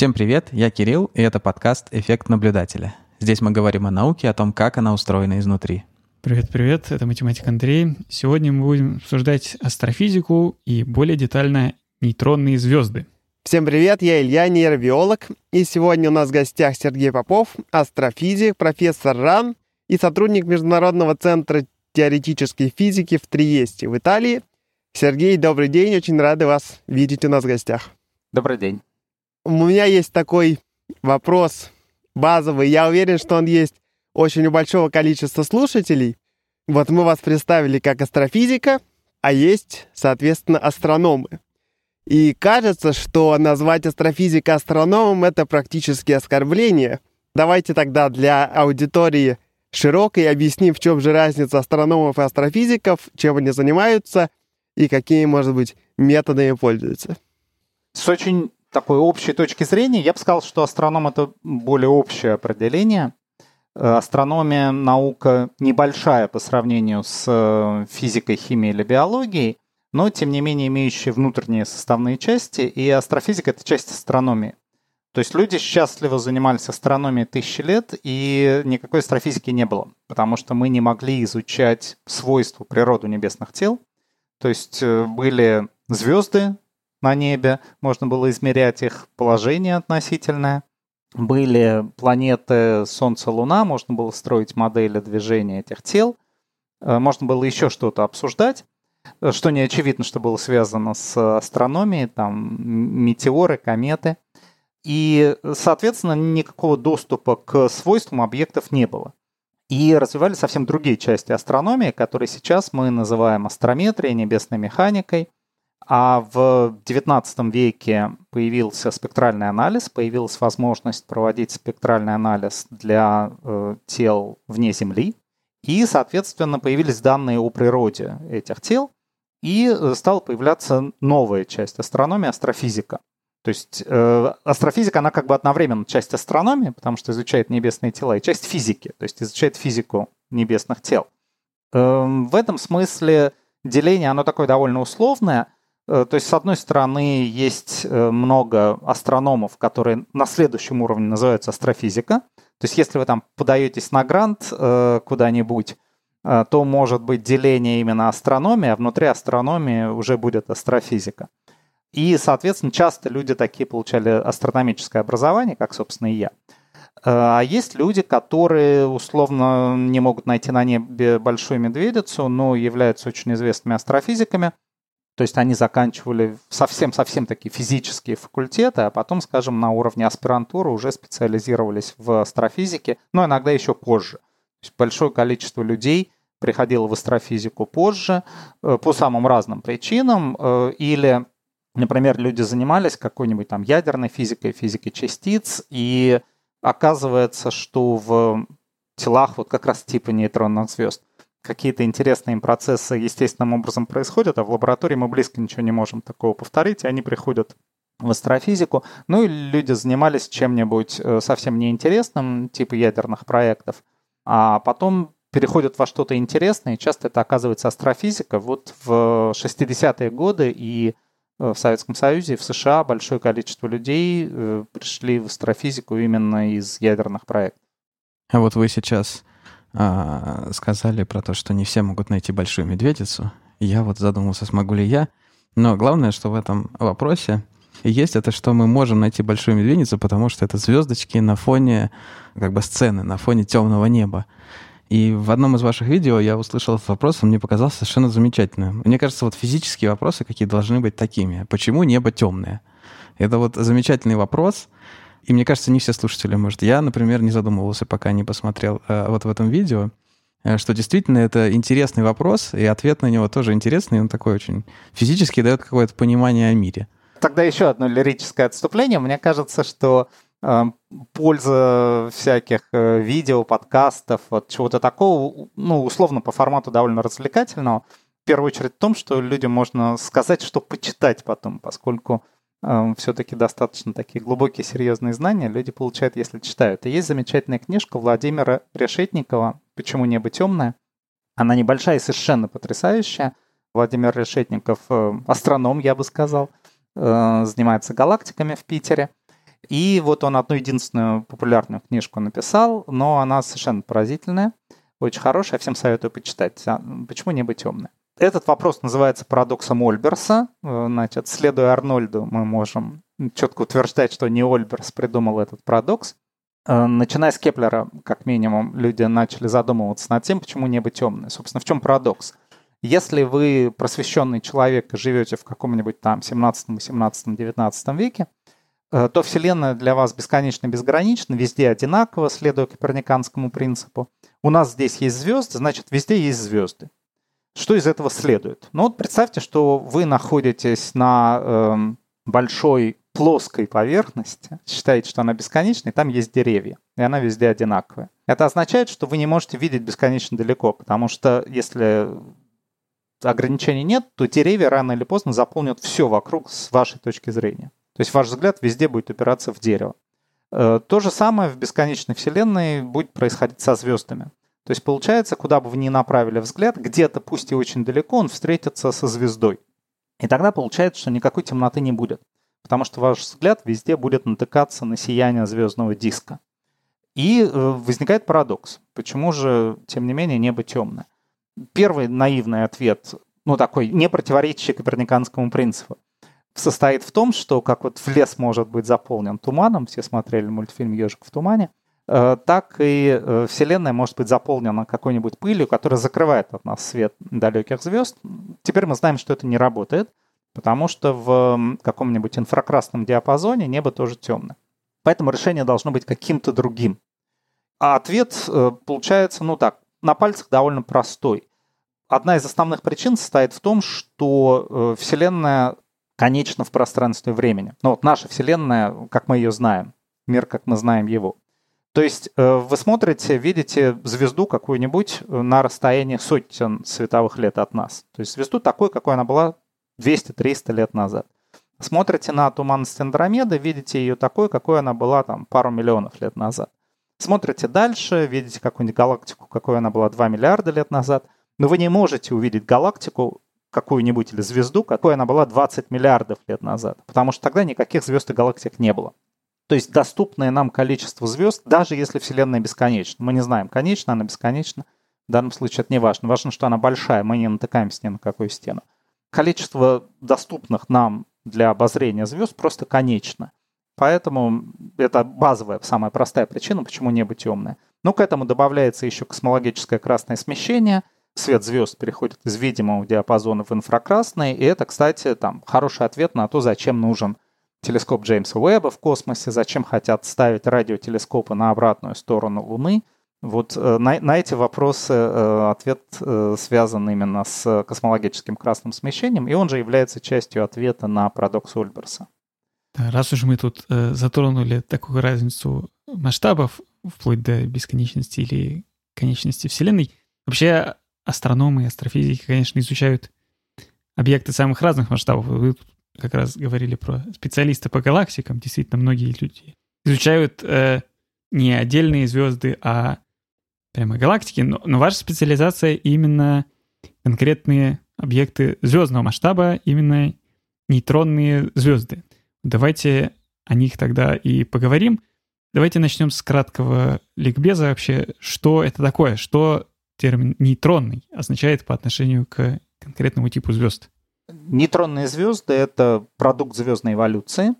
Всем привет, я Кирилл, и это подкаст «Эффект наблюдателя». Здесь мы говорим о науке, о том, как она устроена изнутри. Привет-привет, это математик Андрей. Сегодня мы будем обсуждать астрофизику и более детально нейтронные звезды. Всем привет, я Илья, нейробиолог, и сегодня у нас в гостях Сергей Попов, астрофизик, профессор РАН и сотрудник Международного центра теоретической физики в Триесте, в Италии. Сергей, добрый день, очень рады вас видеть у нас в гостях. Добрый день. У меня есть такой вопрос базовый, я уверен, что он есть очень у большого количества слушателей. Вот мы вас представили как астрофизика, а есть, соответственно, астрономы. И кажется, что назвать астрофизика астрономом — это практически оскорбление. Давайте тогда для аудитории широкой объясним, в чем же разница астрономов и астрофизиков, чем они занимаются и какими, может быть, методами пользуются. С очень такой общей точки зрения, я бы сказал, что астроном — это более общее определение. Э, астрономия — наука небольшая по сравнению с э, физикой, химией или биологией, но, тем не менее, имеющие внутренние составные части, и астрофизика — это часть астрономии. То есть люди счастливо занимались астрономией тысячи лет, и никакой астрофизики не было, потому что мы не могли изучать свойства природы небесных тел. То есть э, были звезды на небе, можно было измерять их положение относительное. Были планеты Солнце, Луна, можно было строить модели движения этих тел. Э, можно было еще что-то обсуждать что не очевидно, что было связано с астрономией, там метеоры, кометы. И, соответственно, никакого доступа к свойствам объектов не было. И развивали совсем другие части астрономии, которые сейчас мы называем астрометрией, небесной механикой. А в XIX веке появился спектральный анализ, появилась возможность проводить спектральный анализ для э, тел вне Земли. И, соответственно, появились данные о природе этих тел, и э, стала появляться новая часть астрономии, астрофизика. То есть э, астрофизика, она как бы одновременно часть астрономии, потому что изучает небесные тела, и часть физики, то есть изучает физику небесных тел. Э, в этом смысле деление, оно такое довольно условное. Э, то есть, с одной стороны, есть э, много астрономов, которые на следующем уровне называются астрофизика. То есть, если вы там подаетесь на грант э, куда-нибудь, то может быть деление именно астрономии, а внутри астрономии уже будет астрофизика. И, соответственно, часто люди такие получали астрономическое образование, как, собственно, и я. А есть люди, которые условно не могут найти на небе большую медведицу, но являются очень известными астрофизиками – то есть они заканчивали совсем-совсем такие физические факультеты, а потом, скажем, на уровне аспирантуры уже специализировались в астрофизике, но иногда еще позже. То есть большое количество людей приходило в астрофизику позже э, по самым разным причинам. Э, или, например, люди занимались какой-нибудь там ядерной физикой, физикой частиц, и оказывается, что в телах вот как раз типа нейтронных звезд какие-то интересные им процессы естественным образом происходят, а в лаборатории мы близко ничего не можем такого повторить, и они приходят в астрофизику. Ну и люди занимались чем-нибудь э, совсем неинтересным, типа ядерных проектов, а потом переходят во что-то интересное, и часто это оказывается астрофизика. Вот в 60-е годы и э, в Советском Союзе, и в США большое количество людей э, пришли в астрофизику именно из ядерных проектов. А вот вы сейчас а, сказали про то, что не все могут найти большую медведицу. Я вот задумался, смогу ли я. Но главное, что в этом вопросе есть это, что мы можем найти большую медведицу, потому что это звездочки на фоне как бы сцены, на фоне темного неба. И в одном из ваших видео я услышал этот вопрос, он мне показался совершенно замечательным. Мне кажется, вот физические вопросы какие должны быть такими. Почему небо темное? Это вот замечательный вопрос — и мне кажется, не все слушатели, может, я, например, не задумывался, пока не посмотрел э, вот в этом видео, э, что действительно это интересный вопрос, и ответ на него тоже интересный, он такой очень физически дает какое-то понимание о мире. Тогда еще одно лирическое отступление. Мне кажется, что э, польза всяких э, видео, подкастов, вот чего-то такого, ну, условно, по формату довольно развлекательного, в первую очередь в том, что людям можно сказать, что почитать потом, поскольку все-таки достаточно такие глубокие, серьезные знания люди получают, если читают. И есть замечательная книжка Владимира Решетникова «Почему небо темное?». Она небольшая и совершенно потрясающая. Владимир Решетников э, астроном, я бы сказал, э, занимается галактиками в Питере. И вот он одну единственную популярную книжку написал, но она совершенно поразительная, очень хорошая, всем советую почитать. Почему небо темное? Этот вопрос называется парадоксом Ольберса. Э, значит, следуя Арнольду, мы можем четко утверждать, что не Ольберс придумал этот парадокс. Э, начиная с Кеплера, как минимум, люди начали задумываться над тем, почему небо темное. Собственно, в чем парадокс? Если вы просвещенный человек и живете в каком-нибудь там 17, 18, 19 веке, э, то Вселенная для вас бесконечно безгранична, везде одинаково, следуя коперниканскому принципу. У нас здесь есть звезды, значит, везде есть звезды. Что из этого следует? Ну вот представьте, что вы находитесь на э, большой плоской поверхности, считаете, что она бесконечна, и там есть деревья, и она везде одинаковая. Это означает, что вы не можете видеть бесконечно далеко, потому что если ограничений нет, то деревья рано или поздно заполнят все вокруг с вашей точки зрения. То есть ваш взгляд везде будет упираться в дерево. Э, то же самое в бесконечной Вселенной будет происходить со звездами. То есть получается, куда бы вы ни направили взгляд, где-то, пусть и очень далеко, он встретится со звездой. И тогда получается, что никакой темноты не будет. Потому что ваш взгляд везде будет натыкаться на сияние звездного диска. И э, возникает парадокс. Почему же, тем не менее, небо темное? Первый наивный ответ, ну такой, не противоречащий коперниканскому принципу, состоит в том, что как вот в лес может быть заполнен туманом, все смотрели мультфильм «Ежик в тумане», так и э, Вселенная может быть заполнена какой-нибудь пылью, которая закрывает от нас свет далеких звезд. Теперь мы знаем, что это не работает, потому что в каком-нибудь инфракрасном диапазоне небо тоже темное. Поэтому решение должно быть каким-то другим. А ответ э, получается, ну так, на пальцах довольно простой. Одна из основных причин состоит в том, что Вселенная конечно в пространстве и времени. Ну вот наша Вселенная, как мы ее знаем, мир, как мы знаем его. То есть э, вы смотрите, видите звезду какую-нибудь на расстоянии сотен световых лет от нас. То есть звезду такой, какой она была 200-300 лет назад. Смотрите на туманность Андромеды, видите ее такой, какой она была там пару миллионов лет назад. Смотрите дальше, видите какую-нибудь галактику, какой она была 2 миллиарда лет назад. Но вы не можете увидеть галактику какую-нибудь или звезду, какой она была 20 миллиардов лет назад. Потому что тогда никаких звезд и галактик не было. То есть доступное нам количество звезд, даже если Вселенная бесконечна. Мы не знаем, конечна она, бесконечна. В данном случае это не важно. Важно, что она большая, мы не натыкаемся ни на какую стену. Количество доступных нам для обозрения звезд просто конечно. Поэтому это базовая, самая простая причина, почему небо темное. Но к этому добавляется еще космологическое красное смещение – свет звезд переходит из видимого диапазона в инфракрасный, и это, кстати, там хороший ответ на то, зачем нужен телескоп Джеймса Уэбба в космосе, зачем хотят ставить радиотелескопы на обратную сторону Луны. Вот э, на, на эти вопросы э, ответ э, связан именно с космологическим красным смещением, и он же является частью ответа на парадокс Ольберса. Раз уж мы тут затронули такую разницу масштабов, вплоть до бесконечности или конечности Вселенной, вообще астрономы и астрофизики, конечно, изучают объекты самых разных масштабов. Вы как раз говорили про специалисты по галактикам. Действительно, многие люди изучают э, не отдельные звезды, а прямо галактики. Но, но ваша специализация именно конкретные объекты звездного масштаба, именно нейтронные звезды. Давайте о них тогда и поговорим. Давайте начнем с краткого ликбеза вообще. Что это такое? Что термин нейтронный означает по отношению к конкретному типу звезд? Нейтронные звезды — это продукт звездной эволюции.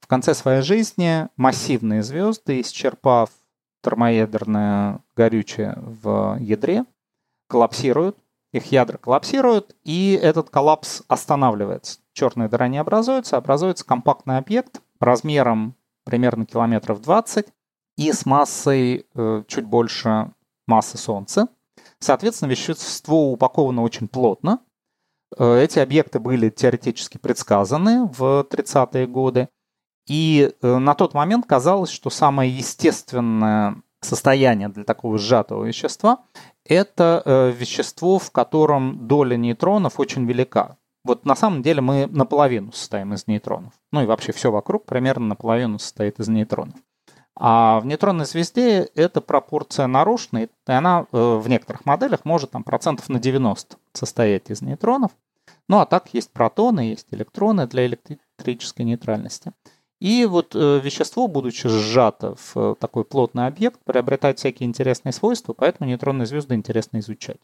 В конце своей жизни массивные звезды, исчерпав термоядерное горючее в ядре, коллапсируют, их ядра коллапсируют, и этот коллапс останавливается. Черная дыра не образуется, образуется компактный объект размером примерно километров 20 и с массой э, чуть больше массы Солнца. Соответственно, вещество упаковано очень плотно. Э, эти объекты были теоретически предсказаны в 30-е годы. И э, на тот момент казалось, что самое естественное состояние для такого сжатого вещества – это э, вещество, в котором доля нейтронов очень велика. Вот на самом деле мы наполовину состоим из нейтронов. Ну и вообще все вокруг примерно наполовину состоит из нейтронов. А в нейтронной звезде эта пропорция нарушена, и она в некоторых моделях может там, процентов на 90 состоять из нейтронов. Ну а так есть протоны, есть электроны для электрической нейтральности. И вот э, вещество, будучи сжато в э, такой плотный объект, приобретает всякие интересные свойства, поэтому нейтронные звезды интересно изучать.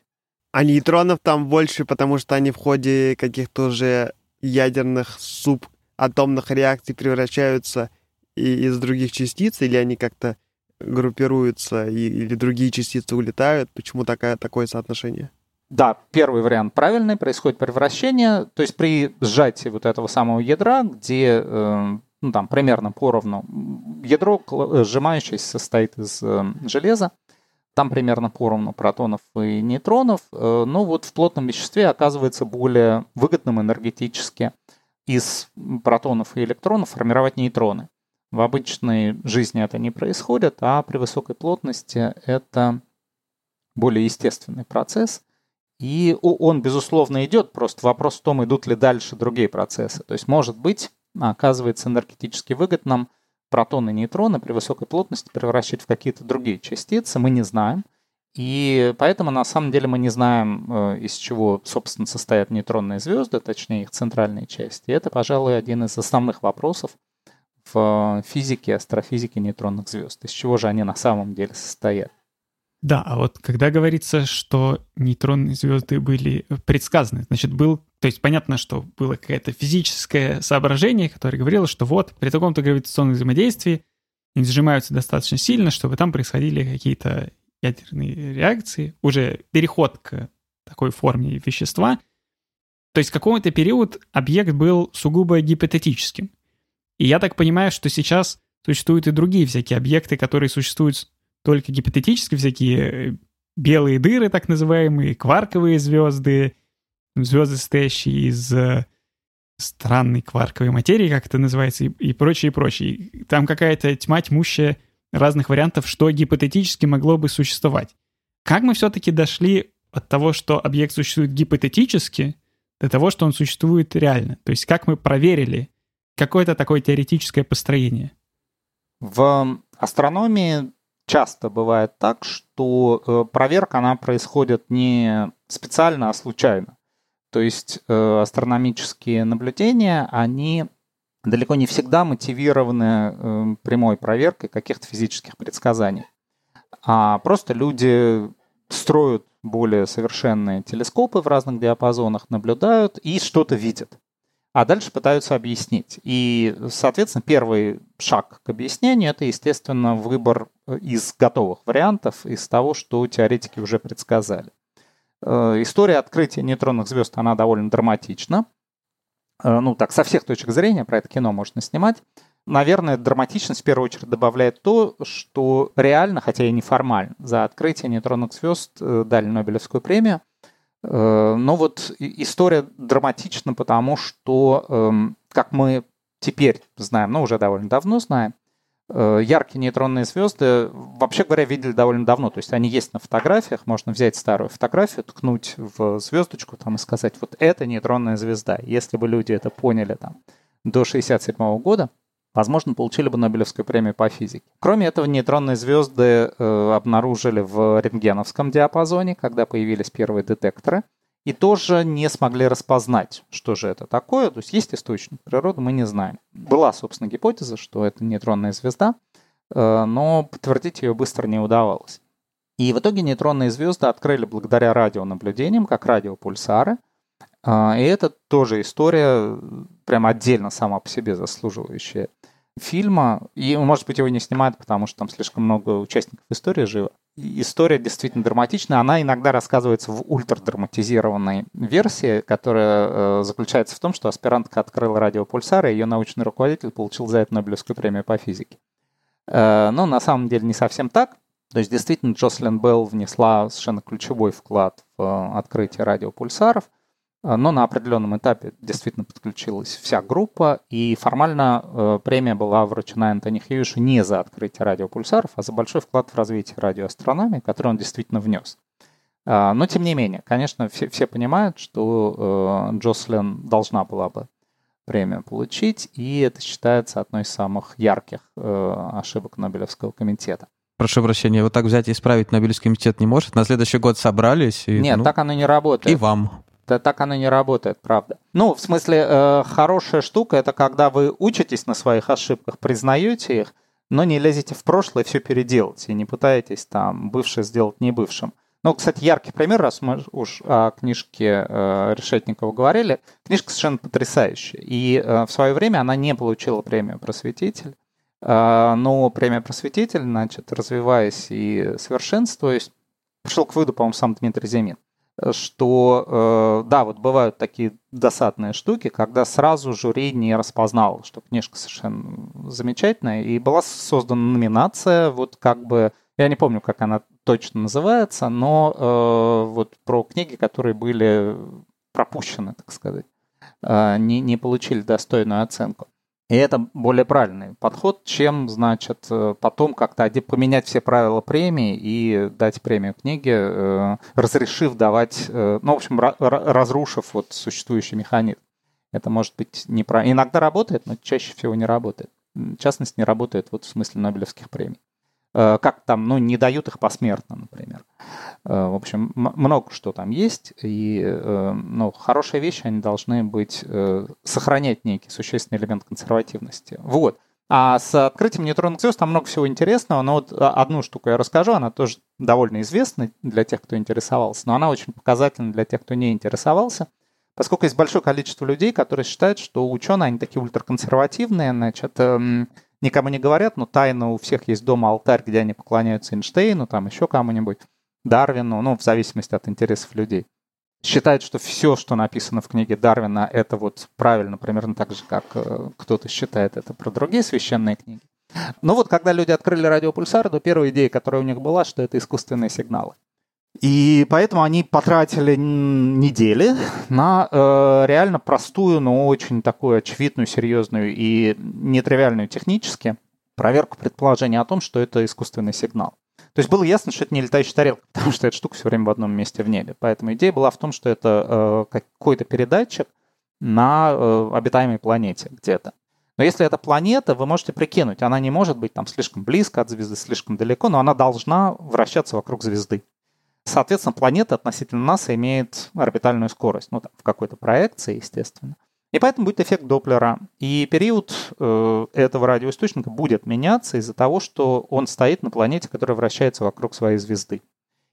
А нейтронов там больше, потому что они в ходе каких-то уже ядерных субатомных реакций превращаются и из других частиц, или они как-то группируются, и, или другие частицы улетают? Почему такая, такое соотношение? Да, первый вариант правильный, происходит превращение, то есть при сжатии вот этого самого ядра, где э, ну, там примерно поровну, ядро э, сжимающееся состоит из э, железа, там примерно поровну протонов и нейтронов, но вот в плотном веществе оказывается более выгодным энергетически из протонов и электронов формировать нейтроны. В обычной жизни это не происходит, а при высокой плотности это более естественный процесс – и он, безусловно, идет, просто вопрос в том, идут ли дальше другие процессы. То есть, может быть, оказывается энергетически выгодным протоны и нейтроны при высокой плотности превращать в какие-то другие частицы, мы не знаем. И поэтому на самом деле мы не знаем, э, из чего, собственно, состоят нейтронные звезды, точнее их центральные части. Это, пожалуй, один из основных вопросов в физике, астрофизике нейтронных звезд. Из чего же они на самом деле состоят. Да, а вот когда говорится, что нейтронные звезды были предсказаны, значит, был... То есть понятно, что было какое-то физическое соображение, которое говорило, что вот при таком-то гравитационном взаимодействии они сжимаются достаточно сильно, чтобы там происходили какие-то ядерные реакции, уже переход к такой форме вещества. То есть в какой-то период объект был сугубо гипотетическим. И я так понимаю, что сейчас существуют и другие всякие объекты, которые существуют только гипотетически всякие э, белые дыры, так называемые, кварковые звезды, звезды, состоящие из э, странной кварковой материи, как это называется, и, и прочее, и прочее. Там какая-то тьма тьмущая разных вариантов, что гипотетически могло бы существовать. Как мы все-таки дошли от того, что объект существует гипотетически, до того, что он существует реально? То есть как мы проверили какое-то такое теоретическое построение? В астрономии часто бывает так, что э, проверка, она происходит не специально, а случайно. То есть э, астрономические наблюдения, они далеко не всегда мотивированы э, прямой проверкой каких-то физических предсказаний. А просто люди строят более совершенные телескопы в разных диапазонах, наблюдают и что-то видят а дальше пытаются объяснить. И, соответственно, первый шаг к объяснению – это, естественно, выбор э, из готовых вариантов, из того, что теоретики уже предсказали. Э, история открытия нейтронных звезд, она довольно драматична. Э, ну, так, со всех точек зрения, про это кино можно снимать. Наверное, драматичность в первую очередь добавляет то, что реально, хотя и неформально, за открытие нейтронных звезд дали Нобелевскую премию – но вот история драматична, потому что, эм, как мы теперь знаем, но уже довольно давно знаем, э, яркие нейтронные звезды, вообще говоря, видели довольно давно. То есть они есть на фотографиях, можно взять старую фотографию, ткнуть в звездочку там, и сказать, вот это нейтронная звезда. Если бы люди это поняли там, до 67 года, возможно, получили бы Нобелевскую премию по физике. Кроме этого, нейтронные звезды э, обнаружили в рентгеновском диапазоне, когда появились первые детекторы, и тоже не смогли распознать, что же это такое. То есть есть источник природы, мы не знаем. Была, собственно, гипотеза, что это нейтронная звезда, э, но подтвердить ее быстро не удавалось. И в итоге нейтронные звезды открыли благодаря радионаблюдениям, как радиопульсары – а, и это тоже история, прям отдельно сама по себе заслуживающая фильма. И, может быть, его не снимают, потому что там слишком много участников истории живо. История действительно драматичная. Она иногда рассказывается в ультрадраматизированной версии, которая э, заключается в том, что аспирантка открыла радиопульсар, и ее научный руководитель получил за это Нобелевскую премию по физике. Э, но на самом деле не совсем так. То есть действительно Джослин Белл внесла совершенно ключевой вклад в э, открытие радиопульсаров – но на определенном этапе действительно подключилась вся группа, и формально э, премия была вручена Антони Хьюишу не за открытие радиопульсаров, а за большой вклад в развитие радиоастрономии, который он действительно внес. А, но тем не менее, конечно, все, все понимают, что э, Джослин должна была бы премию получить, и это считается одной из самых ярких э, ошибок Нобелевского комитета. Прошу прощения, вот так взять и исправить Нобелевский комитет не может? На следующий год собрались и... Нет, ну, так оно не работает. И вам. Так оно не работает, правда. Ну, в смысле, э, хорошая штука это когда вы учитесь на своих ошибках, признаете их, но не лезете в прошлое все переделать и не пытаетесь там бывшее сделать не бывшим. Ну, кстати, яркий пример, раз мы уж о книжке э, Решетникова говорили. Книжка совершенно потрясающая. И э, в свое время она не получила премию «Просветитель». Э, но премия «Просветитель», значит, развиваясь и совершенствуясь, пришел к выводу, по-моему, сам Дмитрий Зимин, что, э, да, вот бывают такие досадные штуки, когда сразу жюри не распознал, что книжка совершенно замечательная, и была создана номинация, вот как бы я не помню, как она точно называется, но э, вот про книги, которые были пропущены, так сказать, э, не, не получили достойную оценку. И это более правильный подход, чем, значит, э, потом как-то поменять все правила премии и дать премию книге, э, разрешив давать, э, ну, в общем, разрушив вот существующий механизм. Это может быть неправильно. Иногда работает, но чаще всего не работает. В частности, не работает вот в смысле Нобелевских премий. Э, как там, ну, не дают их посмертно, например. Э, в общем, много что там есть, и, э, ну, хорошие вещи, они должны быть, сохранять некий существенный элемент консервативности. Вот. А с открытием нейтронных звезд там много всего интересного, но вот одну штуку я расскажу, она тоже довольно известна для тех, кто интересовался, но она очень показательна для тех, кто не интересовался, поскольку есть большое количество людей, которые считают, что ученые, они такие ультраконсервативные, значит, эм, никому не говорят, но тайно у всех есть дома алтарь, где они поклоняются Эйнштейну, там еще кому-нибудь, Дарвину, ну, в зависимости от интересов людей. Считают, что все, что написано в книге Дарвина, это вот правильно, примерно так же, как э, кто-то считает это про другие священные книги. Но вот когда люди открыли радиопульсары, то первая идея, которая у них была, что это искусственные сигналы. И поэтому они потратили недели на э, реально простую, но очень такую очевидную, серьезную и нетривиальную технически проверку предположения о том, что это искусственный сигнал. То есть было ясно, что это не летающая тарелка, потому что эта штука все время в одном месте в небе. Поэтому идея была в том, что это э, какой-то передатчик на э, обитаемой планете где-то. Но если это планета, вы можете прикинуть, она не может быть там слишком близко от звезды, слишком далеко, но она должна вращаться вокруг звезды. Соответственно, планета относительно нас имеет орбитальную скорость, ну, там, в какой-то проекции, естественно. И поэтому будет эффект Доплера. И период э, этого радиоисточника будет меняться из-за того, что он стоит на планете, которая вращается вокруг своей звезды.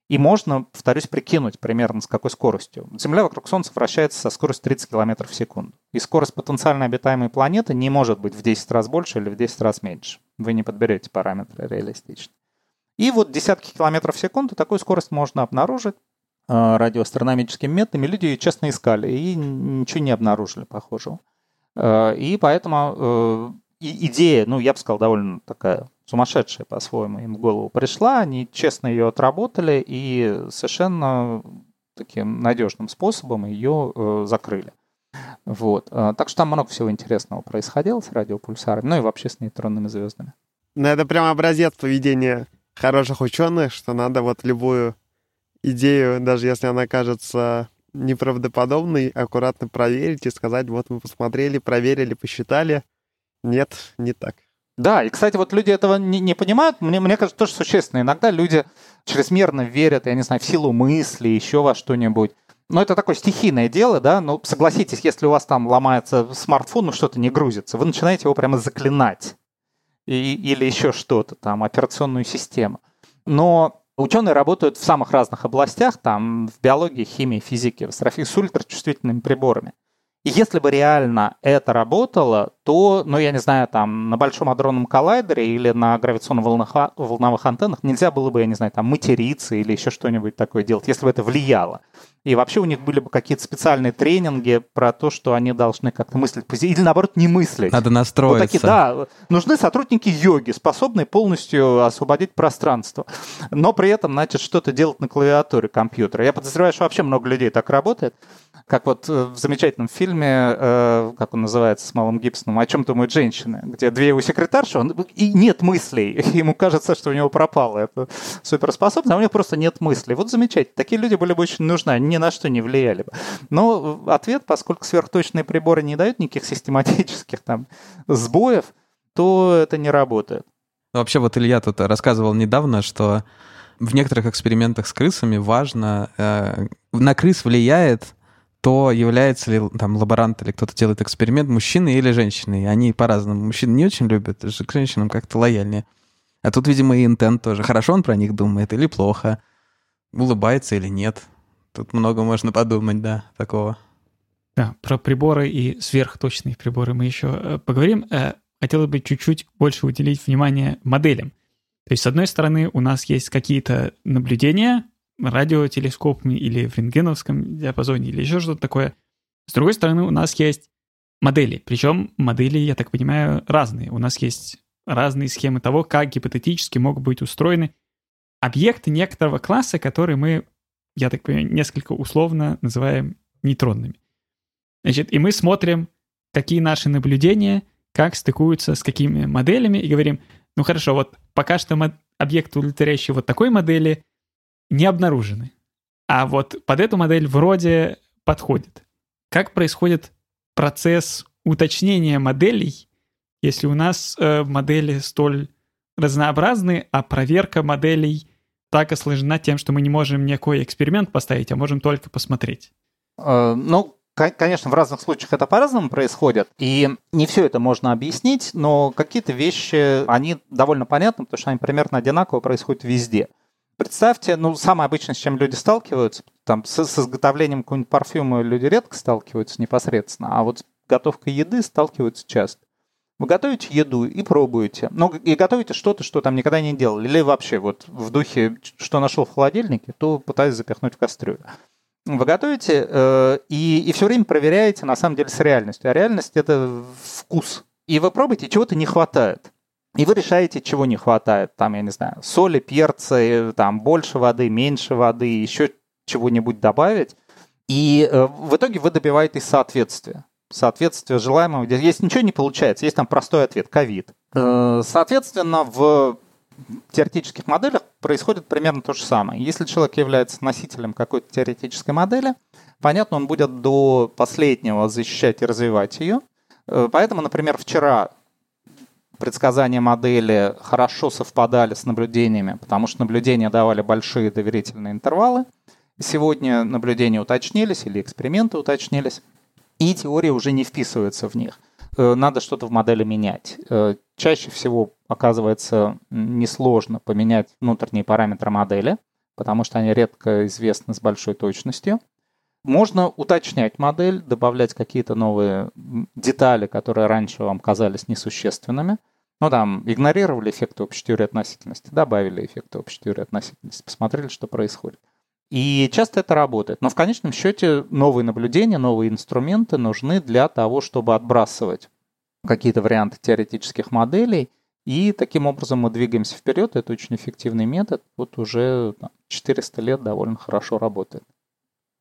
И можно, повторюсь, прикинуть примерно с какой скоростью. Земля вокруг Солнца вращается со скоростью 30 км в секунду. И скорость потенциально обитаемой планеты не может быть в 10 раз больше или в 10 раз меньше. Вы не подберете параметры реалистично. И вот десятки километров в секунду такую скорость можно обнаружить э, радиоастрономическими методами. Люди ее честно искали и ничего не обнаружили похожего. Э, и поэтому э, идея, ну, я бы сказал, довольно такая сумасшедшая по-своему им в голову пришла. Они честно ее отработали и совершенно таким надежным способом ее закрыли. Вот. Так что там много всего интересного происходило с радиопульсарами, ну и вообще с нейтронными звездами. Ну, это прям образец поведения хороших ученых, что надо вот любую идею, даже если она кажется неправдоподобной, аккуратно проверить и сказать, вот мы посмотрели, проверили, посчитали. Нет, не так. Да, и, кстати, вот люди этого не, не понимают. Мне, мне кажется, тоже существенно. Иногда люди чрезмерно верят, я не знаю, в силу мысли, еще во что-нибудь. Но это такое стихийное дело, да, ну, согласитесь, если у вас там ломается смартфон, ну, что-то не грузится, вы начинаете его прямо заклинать и, или еще что-то, там, операционную систему. Но ученые работают в самых разных областях, там, в биологии, химии, физике, в астрофизике, с ультрачувствительными приборами. И если бы реально это работало, то, ну, я не знаю, там, на Большом адронном коллайдере или на гравитационно-волновых антеннах нельзя было бы, я не знаю, там, материться или еще что-нибудь такое делать, если бы это влияло. И вообще у них были бы какие-то специальные тренинги про то, что они должны как-то мыслить позитивно, или наоборот не мыслить. Надо настроиться. Вот такие, да, нужны сотрудники йоги, способные полностью освободить пространство, но при этом, значит, что-то делать на клавиатуре компьютера. Я подозреваю, что вообще много людей так работает. Как вот э, в замечательном фильме, э, как он называется, с Малым Гибсоном, «О чем думают женщины», где две его секретарши, он, и нет мыслей. Ему кажется, что у него пропало это суперспособность, а у него просто нет мыслей. Вот замечательно. Такие люди были бы очень нужны, они ни на что не влияли бы. Но ответ, поскольку сверхточные приборы не дают никаких систематических там сбоев, то это не работает. Вообще вот Илья тут рассказывал недавно, что в некоторых экспериментах с крысами важно, э, на крыс влияет то является ли там лаборант или кто-то делает эксперимент мужчиной или женщиной. Они по-разному. Мужчины не очень любят, к женщинам как-то лояльнее. А тут, видимо, и интент тоже. Хорошо он про них думает или плохо? Улыбается или нет? Тут много можно подумать, да, такого. Да, про приборы и сверхточные приборы мы еще э, поговорим. Э, хотелось бы чуть-чуть больше уделить внимание моделям. То есть, с одной стороны, у нас есть какие-то наблюдения радиотелескопами или в рентгеновском диапазоне или еще что-то такое. С другой стороны, у нас есть модели. Причем модели, я так понимаю, разные. У нас есть разные схемы того, как гипотетически могут быть устроены объекты некоторого класса, которые мы, я так понимаю, несколько условно называем нейтронными. Значит, и мы смотрим, какие наши наблюдения, как стыкуются с какими моделями, и говорим, ну хорошо, вот пока что объект, удовлетворяющий вот такой модели, не обнаружены. А вот под эту модель вроде подходит. Как происходит процесс уточнения моделей, если у нас э, модели столь разнообразны, а проверка моделей так осложнена тем, что мы не можем никакой эксперимент поставить, а можем только посмотреть? Э, ну, конечно, в разных случаях это по-разному происходит, и не все это можно объяснить, но какие-то вещи, они довольно понятны, потому что они примерно одинаково происходят везде. Представьте, ну, самое обычное, с чем люди сталкиваются, там, с, с изготовлением какого-нибудь парфюма люди редко сталкиваются непосредственно, а вот с готовкой еды сталкиваются часто. Вы готовите еду и пробуете. Ну, и готовите что-то, что там никогда не делали. Или вообще вот в духе, что нашел в холодильнике, то пытаюсь запихнуть в кастрюлю. Вы готовите э, и, и все время проверяете, на самом деле, с реальностью. А реальность – это вкус. И вы пробуете, чего-то не хватает. И вы решаете, чего не хватает. Там, я не знаю, соли, перца, там больше воды, меньше воды, еще чего-нибудь добавить. И э, в итоге вы добиваетесь соответствия соответствие желаемому. Если ничего не получается, есть там простой ответ – ковид. Э, соответственно, в теоретических моделях происходит примерно то же самое. Если человек является носителем какой-то теоретической модели, понятно, он будет до последнего защищать и развивать ее. Э, поэтому, например, вчера предсказания модели хорошо совпадали с наблюдениями, потому что наблюдения давали большие доверительные интервалы. Сегодня наблюдения уточнились или эксперименты уточнились и теория уже не вписывается в них. Э, надо что-то в модели менять. Э, чаще всего оказывается несложно поменять внутренние параметры модели, потому что они редко известны с большой точностью. Можно уточнять модель, добавлять какие-то новые детали, которые раньше вам казались несущественными. Ну, там, игнорировали эффекты общей теории относительности, добавили эффекты общей теории относительности, посмотрели, что происходит. И часто это работает. Но в конечном счете новые наблюдения, новые инструменты нужны для того, чтобы отбрасывать какие-то варианты теоретических моделей. И таким образом мы двигаемся вперед. Это очень эффективный метод. Вот уже 400 лет довольно хорошо работает.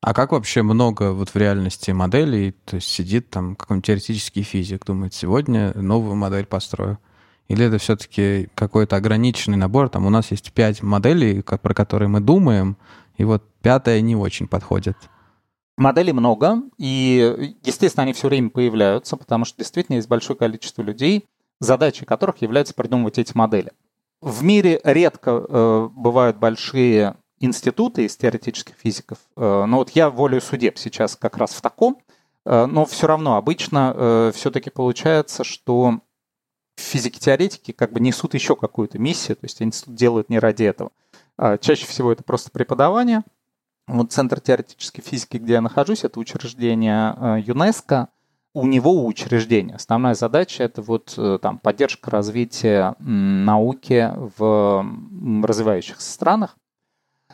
А как вообще много вот в реальности моделей, то есть сидит там какой-нибудь теоретический физик, думает, сегодня новую модель построю? Или это все-таки какой-то ограниченный набор? Там у нас есть пять моделей, про которые мы думаем, и вот пятая не очень подходит. Моделей много, и, естественно, они все время появляются, потому что действительно есть большое количество людей, задачей которых является придумывать эти модели. В мире редко э, бывают большие институты из теоретических физиков, э, но вот я волею судеб сейчас как раз в таком, э, но все равно обычно э, все-таки получается, что физики-теоретики как бы несут еще какую-то миссию, то есть институт делают не ради этого. А, чаще всего это просто преподавание. Вот Центр теоретической физики, где я нахожусь, это учреждение э, ЮНЕСКО. У него учреждение. Основная задача это вот э, там поддержка развития науки в развивающихся странах.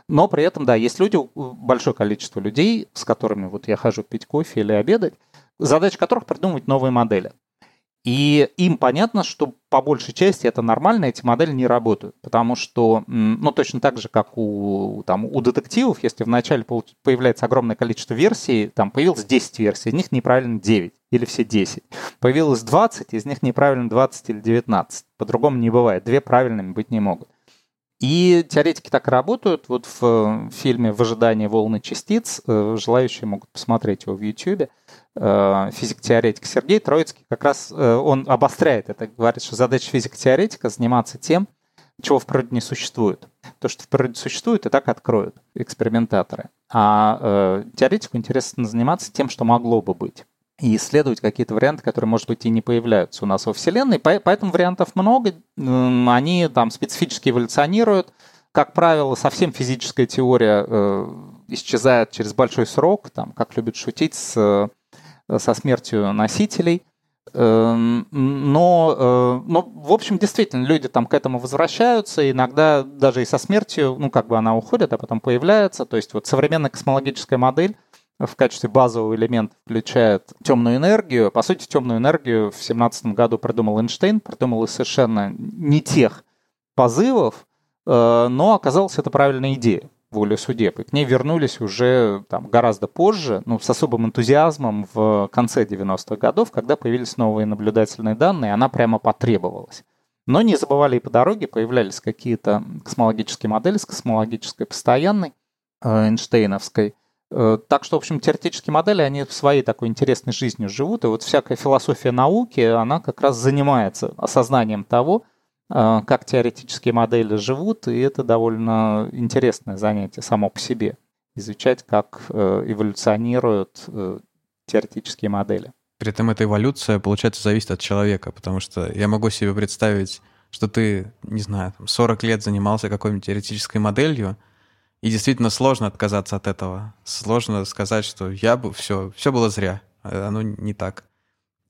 Но при этом, да, есть люди, большое количество людей, с которыми вот я хожу пить кофе или обедать, задача которых придумывать новые модели. И им понятно, что по большей части это нормально, эти модели не работают. Потому что, ну, точно так же, как у, там, у детективов, если вначале появляется огромное количество версий, там появилось 10 версий, из них неправильно 9 или все 10. Появилось 20, из них неправильно 20 или 19. По-другому не бывает. Две правильными быть не могут. И теоретики так работают. Вот в фильме «В ожидании волны частиц» э, желающие могут посмотреть его в YouTube. Э, физик-теоретик Сергей Троицкий как раз э, он обостряет это, говорит, что задача физика-теоретика заниматься тем, чего в природе не существует. То, что в природе существует, и так откроют экспериментаторы. А э, теоретику интересно заниматься тем, что могло бы быть и исследовать какие-то варианты, которые, может быть, и не появляются у нас во Вселенной. Поэтому вариантов много, они там специфически эволюционируют. Как правило, совсем физическая теория э, исчезает через большой срок, там, как любят шутить, с, э, со смертью носителей. Эм, но, э, но, в общем, действительно, люди там к этому возвращаются, иногда даже и со смертью, ну, как бы она уходит, а потом появляется. То есть вот современная космологическая модель в качестве базового элемента включает темную энергию. По сути, темную энергию в 17 году придумал Эйнштейн, придумал из совершенно не тех позывов, э, но оказалось это правильная идея воле судеб. И к ней вернулись уже там, гораздо позже, ну, с особым энтузиазмом в конце 90-х годов, когда появились новые наблюдательные данные, она прямо потребовалась. Но не забывали и по дороге, появлялись какие-то космологические модели с космологической постоянной, э, Эйнштейновской, так что, в общем, теоретические модели, они своей такой интересной жизнью живут, и вот всякая философия науки, она как раз занимается осознанием того, э, как теоретические модели живут, и это довольно интересное занятие само по себе, изучать, как э, эволюционируют теоретические модели. При этом эта эволюция, получается, зависит от человека, потому что я могу себе представить, что ты, не знаю, 40 лет занимался какой-нибудь теоретической моделью, и действительно сложно отказаться от этого. Сложно сказать, что я бы все, все было зря. А оно не так.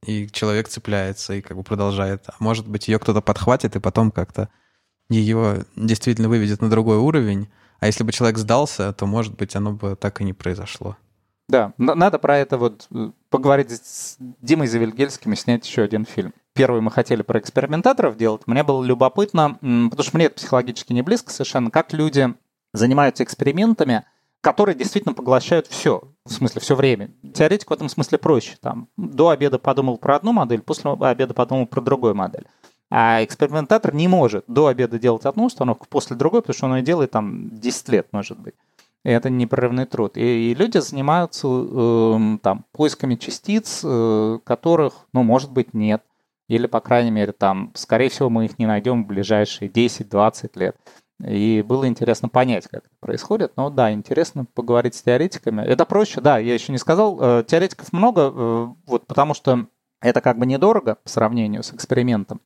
И человек цепляется и как бы продолжает. А может быть, ее кто-то подхватит и потом как-то ее действительно выведет на другой уровень. А если бы человек сдался, то, может быть, оно бы так и не произошло. Да, надо про это вот э, поговорить с Димой Завельгельским и снять еще один фильм. Первый мы хотели про экспериментаторов делать. Мне было любопытно, потому что мне это психологически не близко совершенно, как люди занимаются экспериментами, которые действительно поглощают все, в смысле все время. Теоретик в этом смысле проще. Там, до обеда подумал про одну модель, после обеда подумал про другую модель. А экспериментатор не может до обеда делать одну установку, после другой, потому что он ее делает там 10 лет, может быть. И это непрерывный труд. И, и люди занимаются э, там, поисками частиц, э, которых, ну, может быть, нет. Или, по крайней мере, там, скорее всего, мы их не найдем в ближайшие 10-20 лет. И было интересно понять, как это происходит. Но да, интересно поговорить с теоретиками. Это проще, да, я еще не сказал. Э, теоретиков много, э, вот потому что это как бы недорого по сравнению с экспериментом.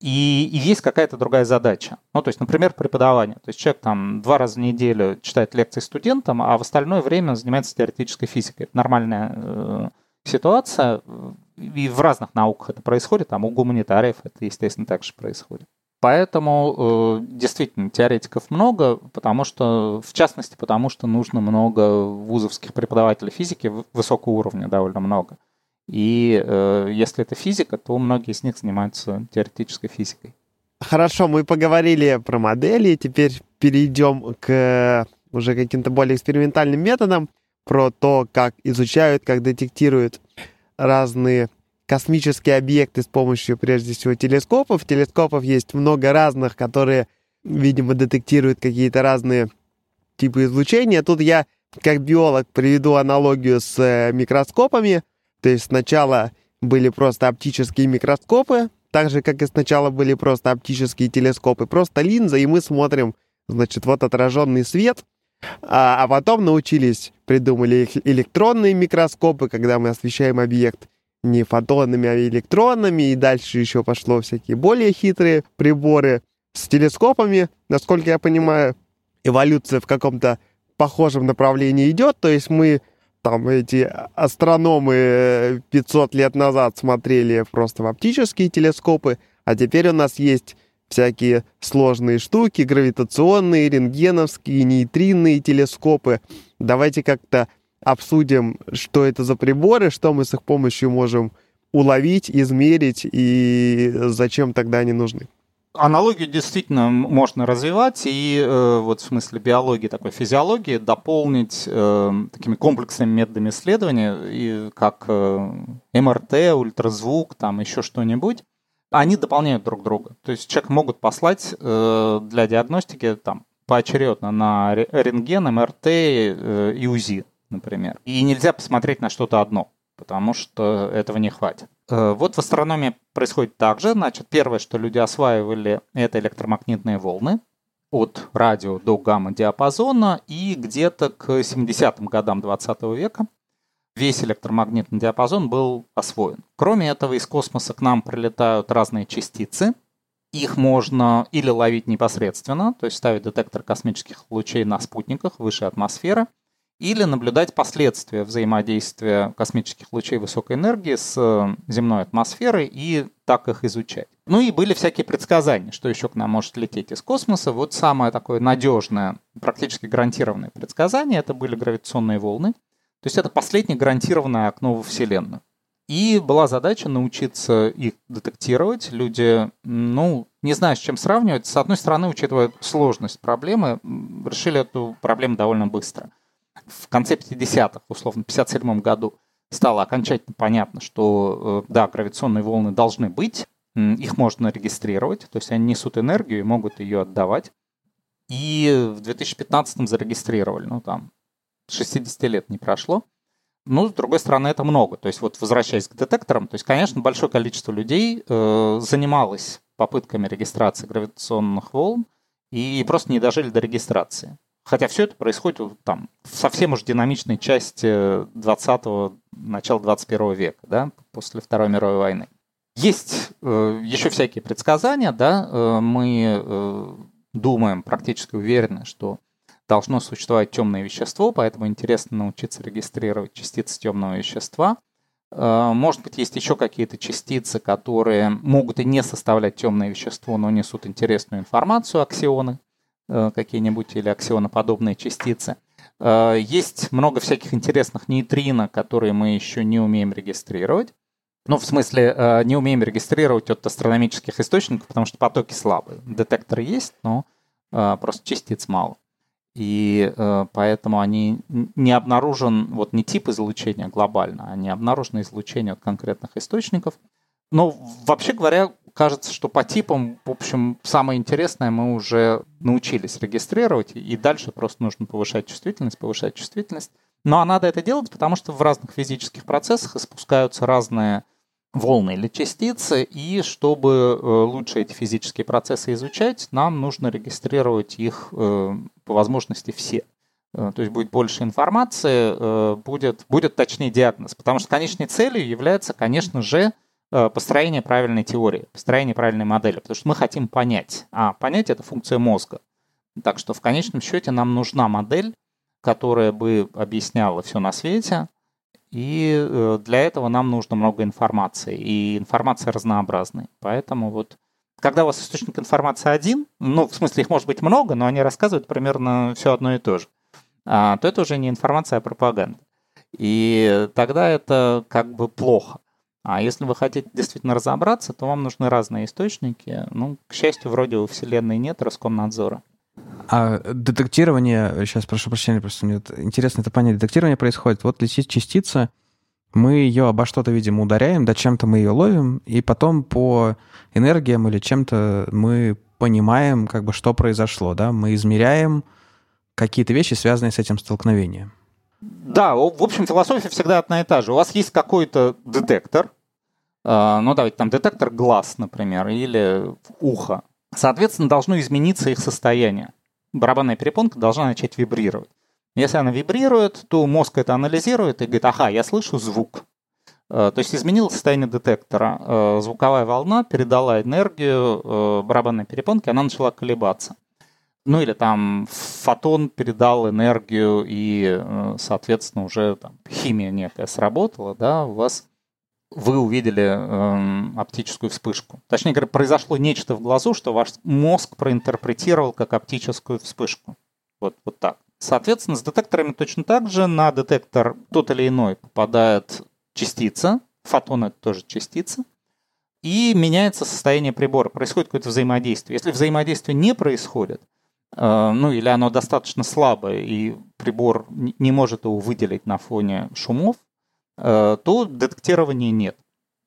И, и есть какая-то другая задача. Ну, то есть, например, преподавание. То есть человек там два раза в неделю читает лекции студентам, а в остальное время занимается теоретической физикой. Это нормальная э, ситуация. И в разных науках это происходит. Там у гуманитариев это, естественно, также происходит. Поэтому э, действительно теоретиков много, потому что, в частности, потому что нужно много вузовских преподавателей физики высокого уровня, довольно много. И э, если это физика, то многие из них занимаются теоретической физикой. Хорошо, мы поговорили про модели, теперь перейдем к уже каким-то более экспериментальным методам, про то, как изучают, как детектируют разные космические объекты с помощью, прежде всего, телескопов. Телескопов есть много разных, которые, видимо, детектируют какие-то разные типы излучения. Тут я, как биолог, приведу аналогию с э, микроскопами. То есть сначала были просто оптические микроскопы, так же, как и сначала были просто оптические телескопы, просто линза, и мы смотрим, значит, вот отраженный свет, а, а потом научились, придумали электронные микроскопы, когда мы освещаем объект не фотонами, а электронами, и дальше еще пошло всякие более хитрые приборы с телескопами, насколько я понимаю, эволюция в каком-то похожем направлении идет, то есть мы там эти астрономы 500 лет назад смотрели просто в оптические телескопы, а теперь у нас есть всякие сложные штуки, гравитационные, рентгеновские, нейтринные телескопы. Давайте как-то обсудим, что это за приборы, что мы с их помощью можем уловить, измерить и зачем тогда они нужны. Аналогию действительно можно развивать и э, вот в смысле биологии, такой физиологии дополнить э, такими комплексными методами исследования, и как э, МРТ, ультразвук, там еще что-нибудь. Они дополняют друг друга. То есть человек могут послать э, для диагностики там поочередно на рентген, МРТ э, и УЗИ например. И нельзя посмотреть на что-то одно, потому что этого не хватит. Э, вот в астрономии происходит так же. Значит, первое, что люди осваивали, это электромагнитные волны. от радио до гамма-диапазона, и где-то к 70-м годам 20 века весь электромагнитный диапазон был освоен. Кроме этого, из космоса к нам прилетают разные частицы. Их можно или ловить непосредственно, то есть ставить детектор космических лучей на спутниках выше атмосферы, или наблюдать последствия взаимодействия космических лучей высокой энергии с э, земной атмосферой и так их изучать. Ну и были всякие предсказания, что еще к нам может лететь из космоса. Вот самое такое надежное, практически гарантированное предсказание, это были гравитационные волны. То есть это последнее гарантированное окно во Вселенную. И была задача научиться их детектировать. Люди, ну, не знаю, с чем сравнивать. С одной стороны, учитывая сложность проблемы, решили эту проблему довольно быстро – в конце 50-х, условно, в 57 году стало окончательно понятно, что, э, да, гравитационные волны должны быть, их можно регистрировать, то есть они несут энергию и могут ее отдавать. И в 2015 зарегистрировали, ну там 60 лет не прошло. Ну, с другой стороны, это много. То есть вот возвращаясь к детекторам, то есть, конечно, большое количество людей э, занималось попытками регистрации гравитационных волн и просто не дожили до регистрации. Хотя все это происходит там в совсем уж динамичной части 20-го, начала 21 века, да, после Второй мировой войны. Есть э, еще всякие предсказания, да, э, мы э, думаем, практически уверены, что должно существовать темное вещество, поэтому интересно научиться регистрировать частицы темного вещества. Э, может быть, есть еще какие-то частицы, которые могут и не составлять темное вещество, но несут интересную информацию, аксионы. Э, какие-нибудь или аксионоподобные частицы. Э, есть много всяких интересных нейтрино, которые мы еще не умеем регистрировать. Ну, в смысле, э, не умеем регистрировать от астрономических источников, потому что потоки слабые. Детекторы есть, но просто частиц мало. И поэтому они не обнаружен, вот не тип излучения глобально, а не обнаружено излучение от конкретных источников. Но вообще говоря, кажется, что по типам, в общем, самое интересное мы уже научились регистрировать, и дальше просто нужно повышать чувствительность, повышать чувствительность. Ну а надо это делать, потому что в разных физических процессах испускаются разные волны или частицы, и чтобы э, лучше эти физические процессы изучать, нам нужно регистрировать их э, по возможности все. Э, то есть будет больше информации, будет, будет точнее диагноз. Потому что конечной целью является, конечно же, построение правильной теории, построение правильной модели, потому что мы хотим понять, а понять это функция мозга. Так что в конечном счете нам нужна модель, которая бы объясняла все на свете, и э, для этого нам нужно много информации, и информация разнообразная. Поэтому вот когда у вас источник информации один, ну, в смысле их может быть много, но они рассказывают примерно все одно и то же, а, то это уже не информация, а пропаганда. И тогда это как бы плохо. А если вы хотите действительно разобраться, то вам нужны разные источники. Ну, к счастью, вроде у Вселенной нет Роскомнадзора. А детектирование, сейчас прошу прощения, просто мне интересно это понять, детектирование происходит, вот летит частица, мы ее обо что-то, видимо, ударяем, да чем-то мы ее ловим, и потом по энергиям или чем-то мы понимаем, как бы, что произошло, да, мы измеряем какие-то вещи, связанные с этим столкновением. Да, в общем, философия всегда одна и та же. У вас есть какой-то детектор, ну давайте там детектор глаз, например, или ухо. Соответственно, должно измениться их состояние. Барабанная перепонка должна начать вибрировать. Если она вибрирует, то мозг это анализирует и говорит, ага, я слышу звук. А, то есть изменилось состояние детектора. А, звуковая волна передала энергию барабанной перепонке, она начала колебаться. Ну или там фотон передал энергию, и, э, соответственно, уже там, химия некая сработала, да, у вас вы увидели э, оптическую вспышку. Точнее говоря, произошло нечто в глазу, что ваш мозг проинтерпретировал как оптическую вспышку. Вот, вот так. Соответственно, с детекторами точно так же. На детектор тот или иной попадает частица, фотон это тоже частица, и меняется состояние прибора, происходит какое-то взаимодействие. Если взаимодействие не происходит, Э, ну или оно достаточно слабое, и прибор не может его выделить на фоне шумов, то детектирования нет.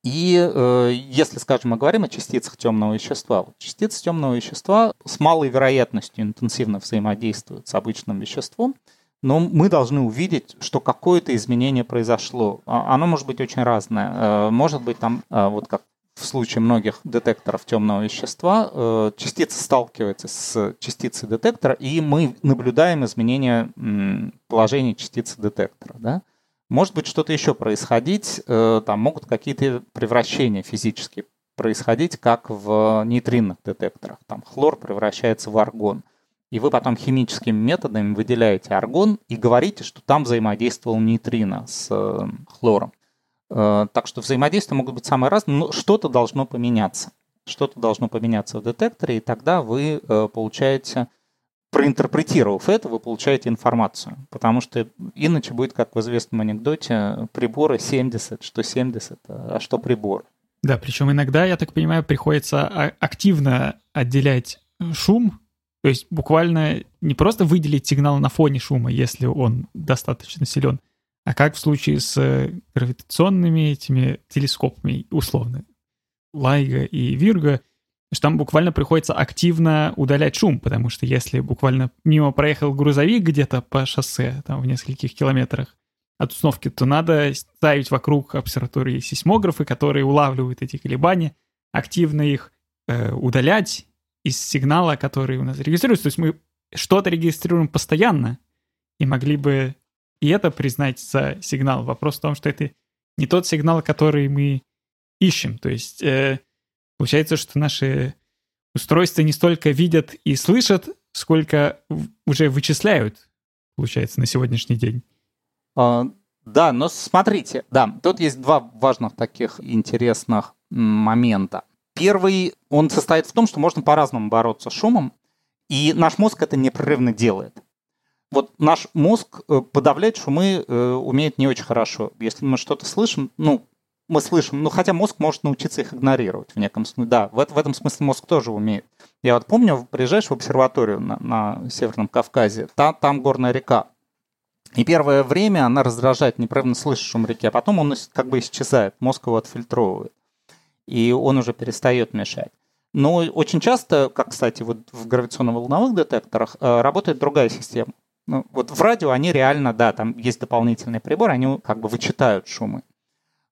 И э, если, скажем, мы говорим о частицах темного вещества, вот частицы темного вещества с малой вероятностью интенсивно взаимодействуют с обычным веществом, но мы должны увидеть, что какое-то изменение произошло. А, оно может быть очень разное. Может быть там, вот как в случае многих детекторов темного вещества, э, частица сталкивается с частицей детектора, и мы наблюдаем изменение положения частицы детектора. Да? Может быть, что-то еще происходить, э, там могут какие-то превращения физические происходить, как в нейтринных детекторах. Там хлор превращается в аргон. И вы потом химическими методами выделяете аргон и говорите, что там взаимодействовал нейтрино с э, хлором. Э, так что взаимодействия могут быть самые разные, но что-то должно поменяться. Что-то должно поменяться в детекторе, и тогда вы э, получаете, проинтерпретировав это, вы получаете информацию. Потому что иначе будет, как в известном анекдоте, приборы 70, что 70, а что прибор. Да, причем иногда, я так понимаю, приходится а, активно отделять шум, то есть буквально не просто выделить сигнал на фоне шума, если он достаточно силен, а как в случае с э, гравитационными этими телескопами, условно, Лайга и Вирга, что там буквально приходится активно удалять шум, потому что если буквально мимо проехал грузовик где-то по шоссе, там в нескольких километрах от установки, то надо ставить вокруг обсерватории сейсмографы, которые улавливают эти колебания, активно их э, удалять из сигнала, который у нас регистрируется. То есть мы что-то регистрируем постоянно и могли бы и это признать за сигнал. Вопрос в том, что это не тот сигнал, который мы ищем. То есть э, получается, что наши устройства не столько видят и слышат, сколько уже вычисляют, получается, на сегодняшний день. А, да, но смотрите, да, тут есть два важных таких интересных момента. Первый, он состоит в том, что можно по-разному бороться с шумом, и наш мозг это непрерывно делает вот наш мозг э, подавлять шумы э, умеет не очень хорошо. Если мы что-то слышим, ну, мы слышим, ну, хотя мозг может научиться их игнорировать в неком смысле. Да, в, в этом смысле мозг тоже умеет. Я вот помню, приезжаешь в обсерваторию на, на Северном Кавказе, там, там горная река. И первое время она раздражает, непрерывно слышишь шум реки, а потом он как бы исчезает, мозг его отфильтровывает. И он уже перестает мешать. Но очень часто, как, кстати, вот в гравитационно-волновых детекторах, э, работает другая система. Ну, вот в радио они реально, да, там есть дополнительный прибор, они как бы вычитают шумы.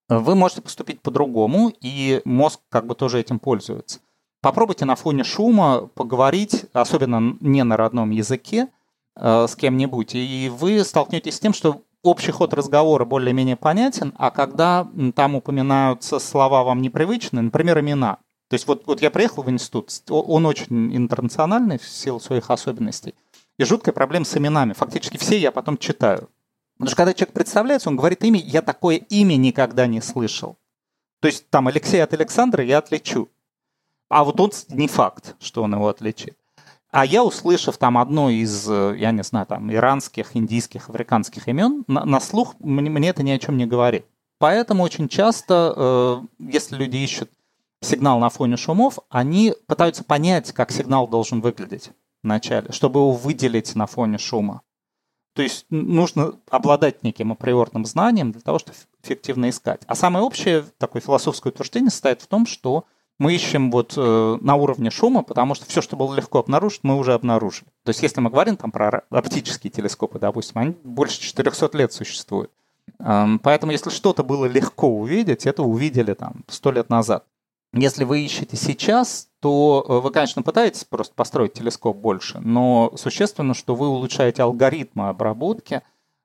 Вы можете поступить по-другому, и мозг как бы тоже этим пользуется. Попробуйте на фоне шума поговорить, особенно не на родном языке, э, с кем-нибудь, и вы столкнетесь с тем, что общий ход разговора более-менее понятен, а когда там упоминаются слова вам непривычные, например, имена. То есть вот, вот я приехал в институт, он очень интернациональный в силу своих особенностей, и жуткая проблема с именами. Фактически все я потом читаю. Потому что когда человек представляется, он говорит имя, я такое имя никогда не слышал. То есть там Алексей от Александра я отличу. А вот он не факт, что он его отличит. А я, услышав там одно из, э, я не знаю, там, иранских, индийских, африканских имен, на, на слух мне, мне это ни о чем не говорит. Поэтому очень часто, э, если люди ищут сигнал на фоне шумов, они пытаются понять, как сигнал должен выглядеть вначале, чтобы его выделить на фоне шума. То есть нужно обладать неким априорным знанием для того, чтобы эффективно искать. А самое общее такое философское утверждение состоит в том, что мы ищем вот э, на уровне шума, потому что все, что было легко обнаружить, мы уже обнаружили. То есть если мы говорим там про оптические телескопы, допустим, они больше 400 лет существуют. Эм, поэтому если что-то было легко увидеть, это увидели там 100 лет назад. Если вы ищете сейчас, то э, вы, конечно, пытаетесь просто построить телескоп больше, но существенно, что вы улучшаете алгоритмы обработки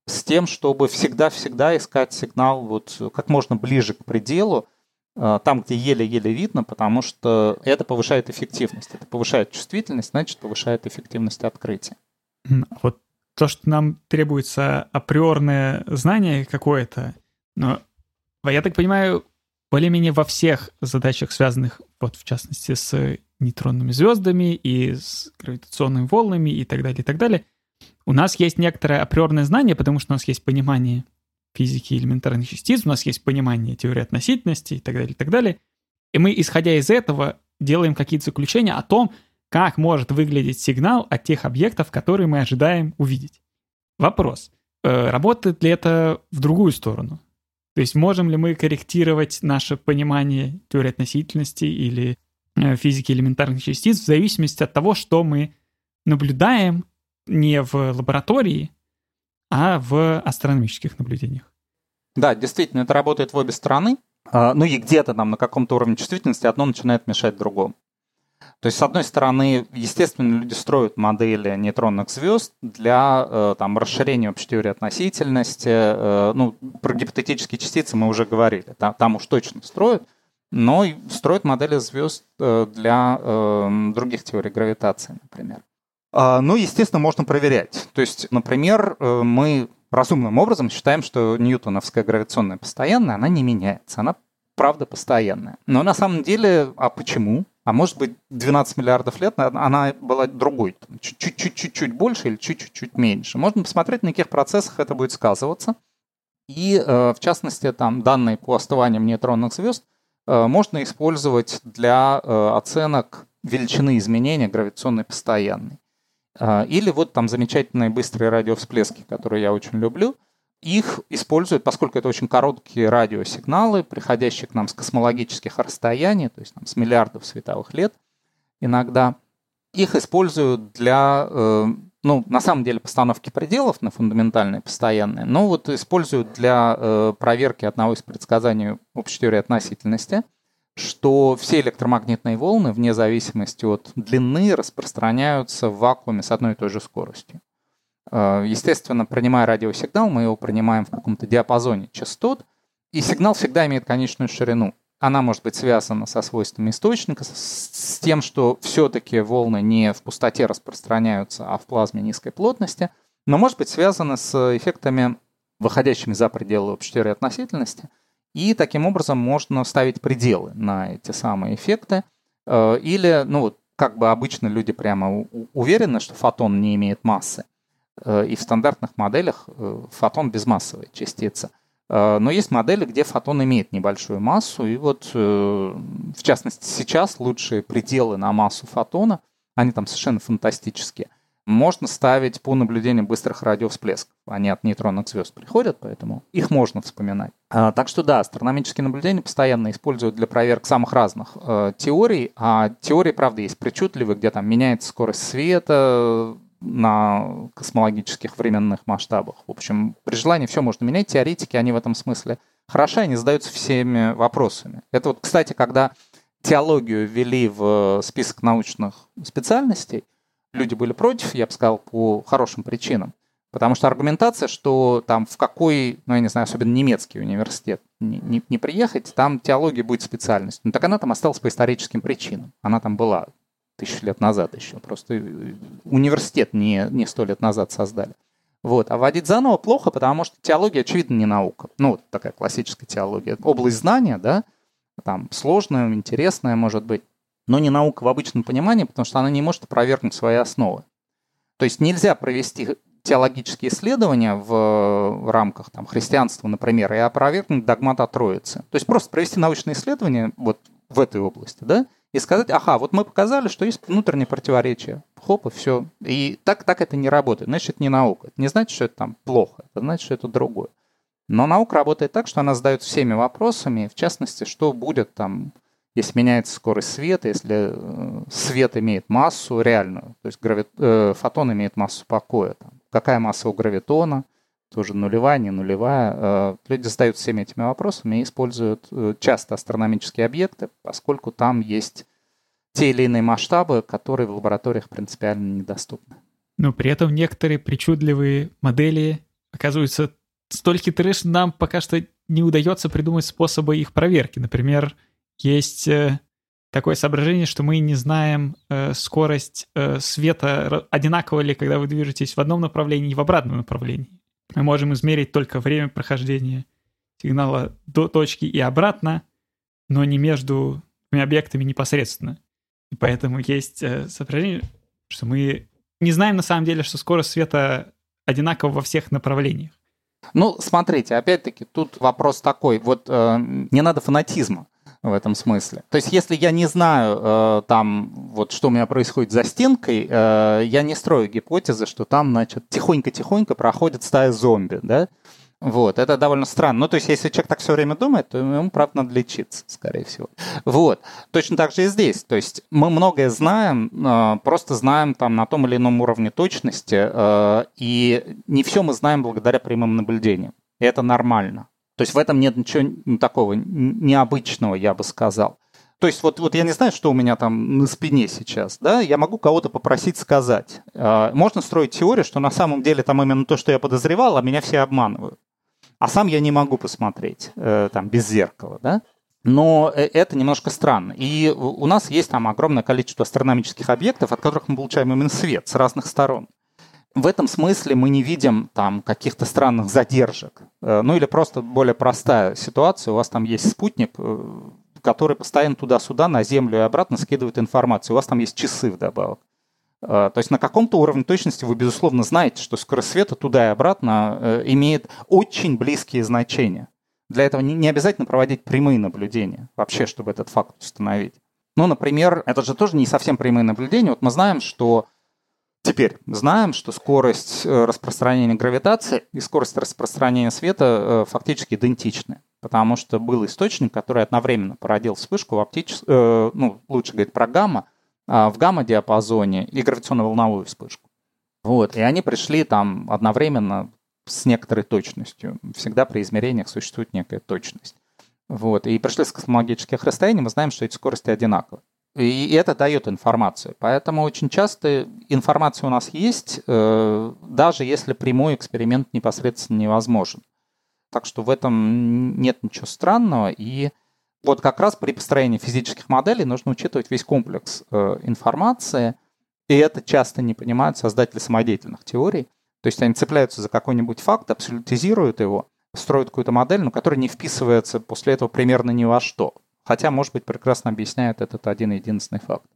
с тем, чтобы всегда-всегда искать сигнал вот как можно ближе к пределу, э, там, где еле-еле видно, потому что это повышает эффективность. Это повышает чувствительность, значит, повышает эффективность открытия. Вот то, что нам требуется априорное знание какое-то, но я так понимаю, более-менее во всех задачах, связанных, вот в частности, с нейтронными звездами и с гравитационными волнами и так далее, и так далее, у нас есть некоторое априорное знание, потому что у нас есть понимание физики элементарных частиц, у нас есть понимание теории относительности и так далее, и так далее. И мы, исходя из этого, делаем какие-то заключения о том, как может выглядеть сигнал от тех объектов, которые мы ожидаем увидеть. Вопрос. Э, работает ли это в другую сторону? То есть можем ли мы корректировать наше понимание теории относительности или э, физики элементарных частиц в зависимости от того, что мы наблюдаем не в лаборатории, а в астрономических наблюдениях? Да, действительно, это работает в обе стороны. А, ну и где-то там на каком-то уровне чувствительности одно начинает мешать другому. То есть, с одной стороны, естественно, люди строят модели нейтронных звезд для э, там, расширения общей теории относительности. Э, ну, про гипотетические частицы мы уже говорили. Там, уж точно строят. Но строят модели звезд э, для других теорий гравитации, например. А, ну, естественно, можно проверять. То есть, например, мы разумным образом считаем, что ньютоновская гравитационная постоянная, она не меняется. Она правда постоянная. Но на самом деле, а почему? А может быть, 12 миллиардов лет она была другой, чуть-чуть больше или чуть-чуть меньше. Можно посмотреть, на каких процессах это будет сказываться. И, э, в частности, там данные по остываниям нейтронных звезд э, можно использовать для э, оценок величины изменения гравитационной постоянной. Или вот там замечательные быстрые радиовсплески, которые я очень люблю – их используют, поскольку это очень короткие радиосигналы, приходящие к нам с космологических расстояний, то есть там, с миллиардов световых лет иногда. Их используют для, э, ну, на самом деле, постановки пределов на фундаментальные постоянные, но вот используют для э, проверки одного из предсказаний общей теории относительности, что все электромагнитные волны, вне зависимости от длины, распространяются в вакууме с одной и той же скоростью. Э, естественно, принимая радиосигнал, мы его принимаем в каком-то диапазоне частот, и сигнал всегда имеет конечную ширину. Она может быть связана со свойствами источника, с тем, что все-таки волны не в пустоте распространяются, а в плазме низкой плотности, но может быть связана с эффектами, выходящими за пределы общей теории относительности. И таким образом можно ставить пределы на эти самые эффекты. Э, или, ну как бы обычно люди прямо уверены, что фотон не имеет массы. Э, и в стандартных моделях э, фотон безмассовая частица. Э, но есть модели, где фотон имеет небольшую массу, и вот, в частности, сейчас лучшие пределы на массу фотона, они там совершенно фантастические, можно ставить по наблюдениям быстрых радиовсплесков. Они от нейтронных звезд приходят, поэтому их можно вспоминать. Так что да, астрономические наблюдения постоянно используют для проверок самых разных теорий, а теории, правда, есть причудливые, где там меняется скорость света, на космологических временных масштабах. В общем, при желании все можно менять. Теоретики, они в этом смысле хороши, они задаются всеми вопросами. Это вот, кстати, когда теологию ввели в список научных специальностей, люди были против, я бы сказал, по хорошим причинам. Потому что аргументация, что там в какой, ну я не знаю, особенно немецкий университет не, не, не приехать, там теология будет специальность. Ну так она там осталась по историческим причинам. Она там была тысячу лет назад еще. Просто э, университет не, не сто лет назад создали. Вот. А вводить заново плохо, потому что теология, очевидно, не наука. Ну, вот такая классическая теология. Область знания, да, там сложная, интересная, может быть, но не наука в обычном понимании, потому что она не может опровергнуть свои основы. То есть нельзя провести теологические исследования в, в рамках там, христианства, например, и опровергнуть догмат о Троице. То есть просто провести научные исследования вот в этой области, да, и сказать, ага, вот мы показали, что есть внутреннее противоречие. Хоп, и все. И так, так это не работает. Значит, это не наука. Это не значит, что это там плохо. Это значит, что это другое. Но наука работает так, что она задает всеми вопросами, в частности, что будет там, если меняется скорость света, если э, свет имеет массу реальную, то есть грави... э, фотон имеет массу покоя, там, какая масса у гравитона, тоже нулевая, не нулевая. Э, люди задают всеми этими вопросами и используют э, часто астрономические объекты, поскольку там есть те или иные масштабы, которые в лабораториях принципиально недоступны. Но при этом некоторые причудливые модели оказываются столь хитры, что нам пока что не удается придумать способы их проверки. Например, есть э, такое соображение, что мы не знаем скорость света одинаково ли, когда вы движетесь в одном направлении и в обратном направлении. Мы можем измерить только время прохождения сигнала до точки и обратно, но не между объектами непосредственно. И поэтому есть э, соображение, что мы не знаем на самом деле, что скорость света одинакова во всех направлениях. Ну, смотрите, опять-таки, тут вопрос такой. Вот э, не надо фанатизма в этом смысле. То есть, если я не знаю э, там, вот что у меня происходит за стенкой, э, я не строю гипотезы, что там, значит, тихонько-тихонько проходит стая зомби, да? Вот, это довольно странно. Ну, то есть, если человек так все время думает, то ему, правда, надо лечиться, скорее всего. Вот. Точно так же и здесь. То есть, мы многое знаем, э, просто знаем там на том или ином уровне точности, э, и не все мы знаем благодаря прямым наблюдениям. И это нормально. То есть в этом нет ничего такого необычного, я бы сказал. То есть вот, вот я не знаю, что у меня там на спине сейчас, да, я могу кого-то попросить сказать. А, можно строить теорию, что на самом деле там именно то, что я подозревал, а меня все обманывают. А сам я не могу посмотреть э, там без зеркала, да. Но э, это немножко странно. И у нас есть там огромное количество астрономических объектов, от которых мы получаем именно свет с разных сторон. В этом смысле мы не видим там каких-то странных задержек. Э, ну или просто более простая ситуация. У вас там есть спутник, который постоянно туда-сюда, на Землю и обратно скидывает информацию. У вас там есть часы вдобавок. А, то есть на каком-то уровне точности вы, безусловно, знаете, что скорость света туда и обратно э, имеет очень близкие значения. Для этого не обязательно проводить прямые наблюдения вообще, чтобы этот факт установить. Ну, например, это же тоже не совсем прямые наблюдения. Вот мы знаем, что Теперь знаем, что скорость э, распространения гравитации и скорость распространения света э, фактически идентичны потому что был источник, который одновременно породил вспышку в оптическом, э, ну, лучше говорить про гамма, э, в гамма-диапазоне и гравитационно-волновую вспышку. Вот, и они пришли там одновременно с некоторой точностью. Всегда при измерениях существует некая точность. Вот, и пришли с космологических расстояний, мы знаем, что эти скорости одинаковы. И это дает информацию. Поэтому очень часто информация у нас есть, э, даже если прямой эксперимент непосредственно невозможен. Так что в этом нет ничего странного. И вот как раз при построении физических моделей нужно учитывать весь комплекс э, информации. И это часто не понимают создатели самодеятельных теорий. То есть они цепляются за какой-нибудь факт, абсолютизируют его, строят какую-то модель, но которая не вписывается после этого примерно ни во что. Хотя, может быть, прекрасно объясняет этот один единственный факт.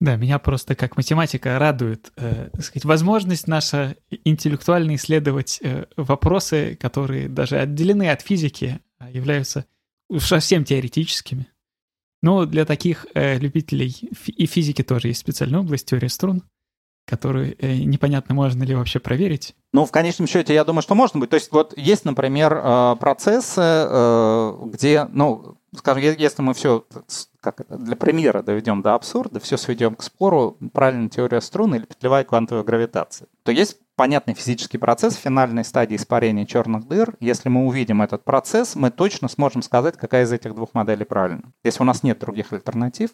Да, меня просто как математика радует, э, сказать, возможность наша интеллектуально исследовать э, вопросы, которые даже отделены от физики, а являются уж совсем теоретическими. Но для таких э, любителей и физики тоже есть специальная область теории струн, которую э, непонятно, можно ли вообще проверить. Ну, в конечном счете, я думаю, что можно быть. То есть вот есть, например, э, процессы, э, где, ну, скажем, если мы все как это, для примера доведем до абсурда, все сведем к спору, правильная теория струн или петлевая квантовая гравитация, то есть понятный физический процесс в финальной стадии испарения черных дыр. Если мы увидим этот процесс, мы точно сможем сказать, какая из этих двух моделей правильна. Если у нас нет других альтернатив,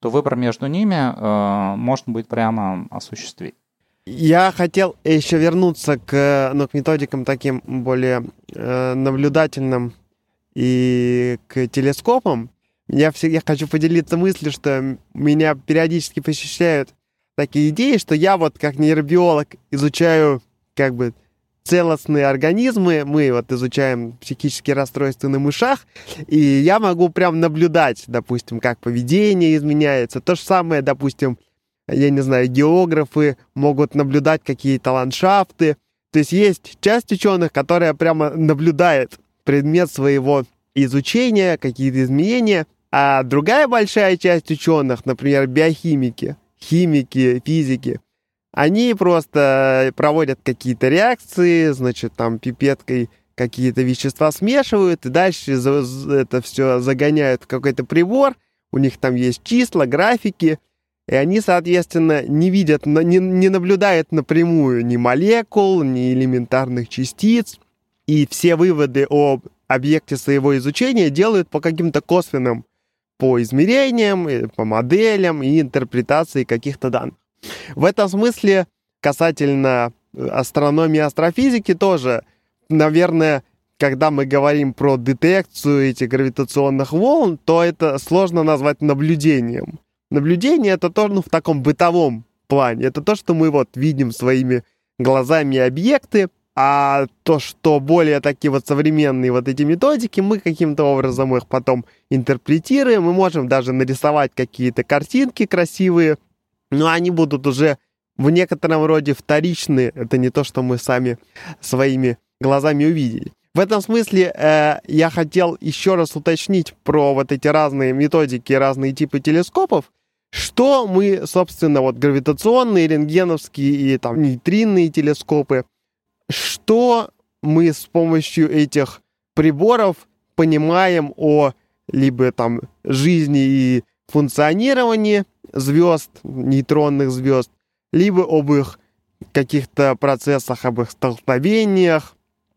то выбор между ними э, можно будет прямо осуществить. Я хотел еще вернуться к, ну, к методикам таким более э, наблюдательным и к телескопам, я, все, я хочу поделиться мыслью, что меня периодически посещают такие идеи, что я вот как нейробиолог изучаю как бы целостные организмы, мы вот изучаем психические расстройства на мышах, и я могу прям наблюдать, допустим, как поведение изменяется. То же самое, допустим, я не знаю, географы могут наблюдать какие-то ландшафты. То есть есть часть ученых, которая прямо наблюдает предмет своего изучения, какие-то изменения, а другая большая часть ученых, например, биохимики, химики, физики, они просто проводят какие-то реакции, значит, там пипеткой какие-то вещества смешивают, и дальше это все загоняют в какой-то прибор, у них там есть числа, графики, и они, соответственно, не видят, не, не наблюдают напрямую ни молекул, ни элементарных частиц, и все выводы об объекте своего изучения делают по каким-то косвенным, по измерениям, по моделям и интерпретации каких-то данных. В этом смысле касательно э, астрономии и астрофизики тоже, наверное, когда мы говорим про детекцию этих гравитационных волн, то это сложно назвать наблюдением. Наблюдение это тоже ну, в таком бытовом плане. Это то, что мы вот видим своими глазами объекты, а то, что более такие вот современные вот эти методики, мы каким-то образом их потом интерпретируем, мы можем даже нарисовать какие-то картинки красивые, но они будут уже в некотором роде вторичны. Это не то, что мы сами своими глазами увидели. В этом смысле э, я хотел еще раз уточнить про вот эти разные методики, разные типы телескопов. Что мы, собственно, вот гравитационные, рентгеновские и там нейтринные телескопы, что мы с помощью этих приборов понимаем о либо там жизни и функционировании звезд, нейтронных звезд, либо об их каких-то процессах, об их столкновениях,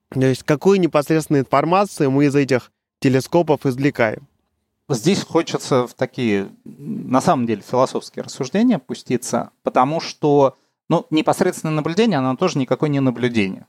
То есть какую непосредственную информацию мы из этих телескопов извлекаем? Здесь хочется в такие, на самом деле, философские рассуждения пуститься, потому что ну, непосредственное наблюдение, оно тоже никакое не наблюдение.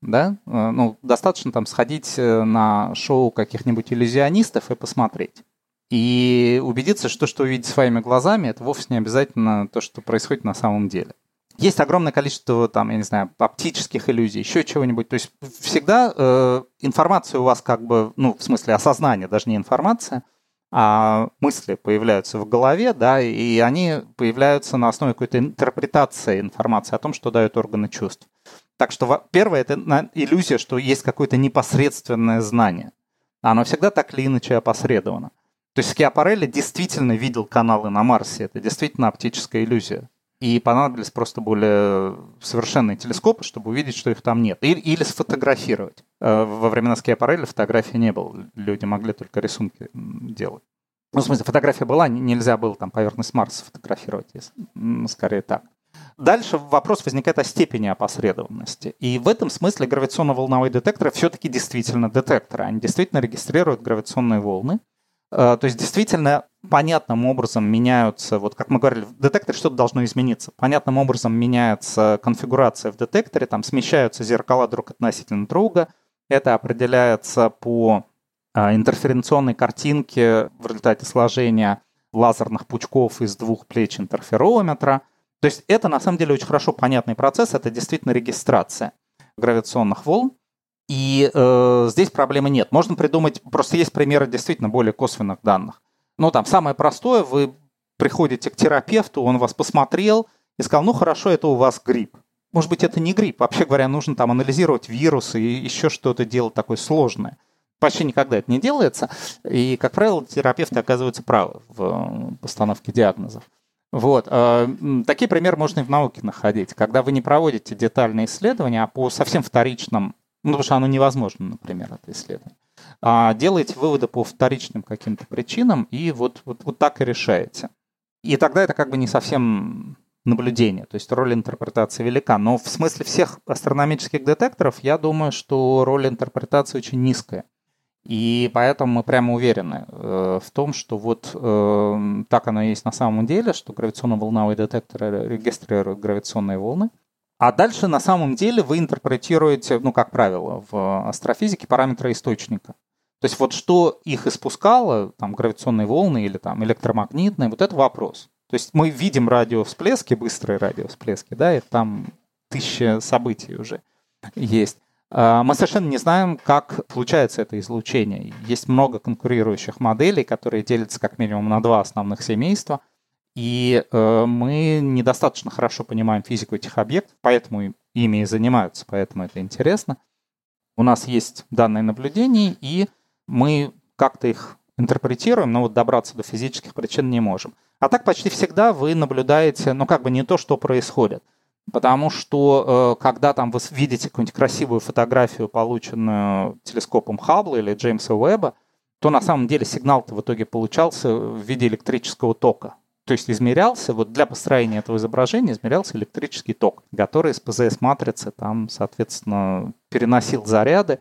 Да? Э, ну, достаточно там сходить э, на шоу каких-нибудь иллюзионистов и посмотреть. И убедиться, что что увидеть своими глазами, это вовсе не обязательно то, что происходит на самом деле. Есть огромное количество, там, я не знаю, оптических иллюзий, еще чего-нибудь. То есть всегда э, информация у вас как бы, ну, в смысле осознания, даже не информация – а мысли появляются в голове, да, и они появляются на основе какой-то интерпретации информации о том, что дают органы чувств. Так что первое – это иллюзия, что есть какое-то непосредственное знание. Оно всегда так или иначе опосредовано. То есть Скиапарелли действительно видел каналы на Марсе. Это действительно оптическая иллюзия. И понадобились просто более совершенные телескопы, чтобы увидеть, что их там нет. Или, или сфотографировать. Э, во времена Скиапарелли фотографии не было. Люди могли только рисунки делать. Ну, в смысле, фотография была, нельзя было там поверхность Марса фотографировать, скорее так. Дальше вопрос возникает о степени опосредованности. И в этом смысле гравитационно-волновые детекторы все-таки действительно детекторы. Они действительно регистрируют гравитационные волны. Э, то есть действительно понятным образом меняются, вот как мы говорили, в детекторе что-то должно измениться. Понятным образом меняется конфигурация в детекторе, там смещаются зеркала друг относительно друга. Это определяется по а, интерференционной картинке в результате сложения лазерных пучков из двух плеч интерферометра. То есть это на самом деле очень хорошо понятный процесс, это действительно регистрация гравитационных волн. И э, здесь проблемы нет. Можно придумать, просто есть примеры действительно более косвенных данных. Ну, там самое простое, вы приходите к терапевту, он вас посмотрел и сказал, ну хорошо, это у вас грипп. Может быть, это не грипп. Вообще говоря, нужно там анализировать вирусы и еще что-то делать такое сложное. Почти никогда это не делается. И, как правило, терапевты оказываются правы в э, постановке диагнозов. Вот. Э, такие примеры можно и в науке находить, когда вы не проводите детальные исследования, а по совсем вторичным, ну, потому что оно невозможно, например, это исследование, а делаете выводы по вторичным каким-то причинам и вот, вот, вот так и решаете. И тогда это как бы не совсем наблюдение, то есть роль интерпретации велика. Но в смысле всех астрономических детекторов я думаю, что роль интерпретации очень низкая. И поэтому мы прямо уверены э, в том, что вот э, так оно есть на самом деле, что гравитационно-волновые детекторы регистрируют гравитационные волны. А дальше на самом деле вы интерпретируете, ну, как правило, в астрофизике параметры источника. То есть вот что их испускало, там, гравитационные волны или там электромагнитные, вот это вопрос. То есть мы видим радиовсплески, быстрые радиовсплески, да, и там тысяча событий уже есть. А, мы совершенно не знаем, как получается это излучение. Есть много конкурирующих моделей, которые делятся как минимум на два основных семейства. И э, мы недостаточно хорошо понимаем физику этих объектов, поэтому ими и занимаются, поэтому это интересно. У нас есть данные наблюдений, и мы как-то их интерпретируем, но вот добраться до физических причин не можем. А так почти всегда вы наблюдаете, ну как бы не то, что происходит. Потому что э, когда там вы видите какую-нибудь красивую фотографию, полученную телескопом Хаббла или Джеймса Уэбба, то на самом деле сигнал-то в итоге получался в виде электрического тока. То есть измерялся, вот для построения этого изображения измерялся электрический ток, который из ПЗС-матрицы там, соответственно, переносил заряды.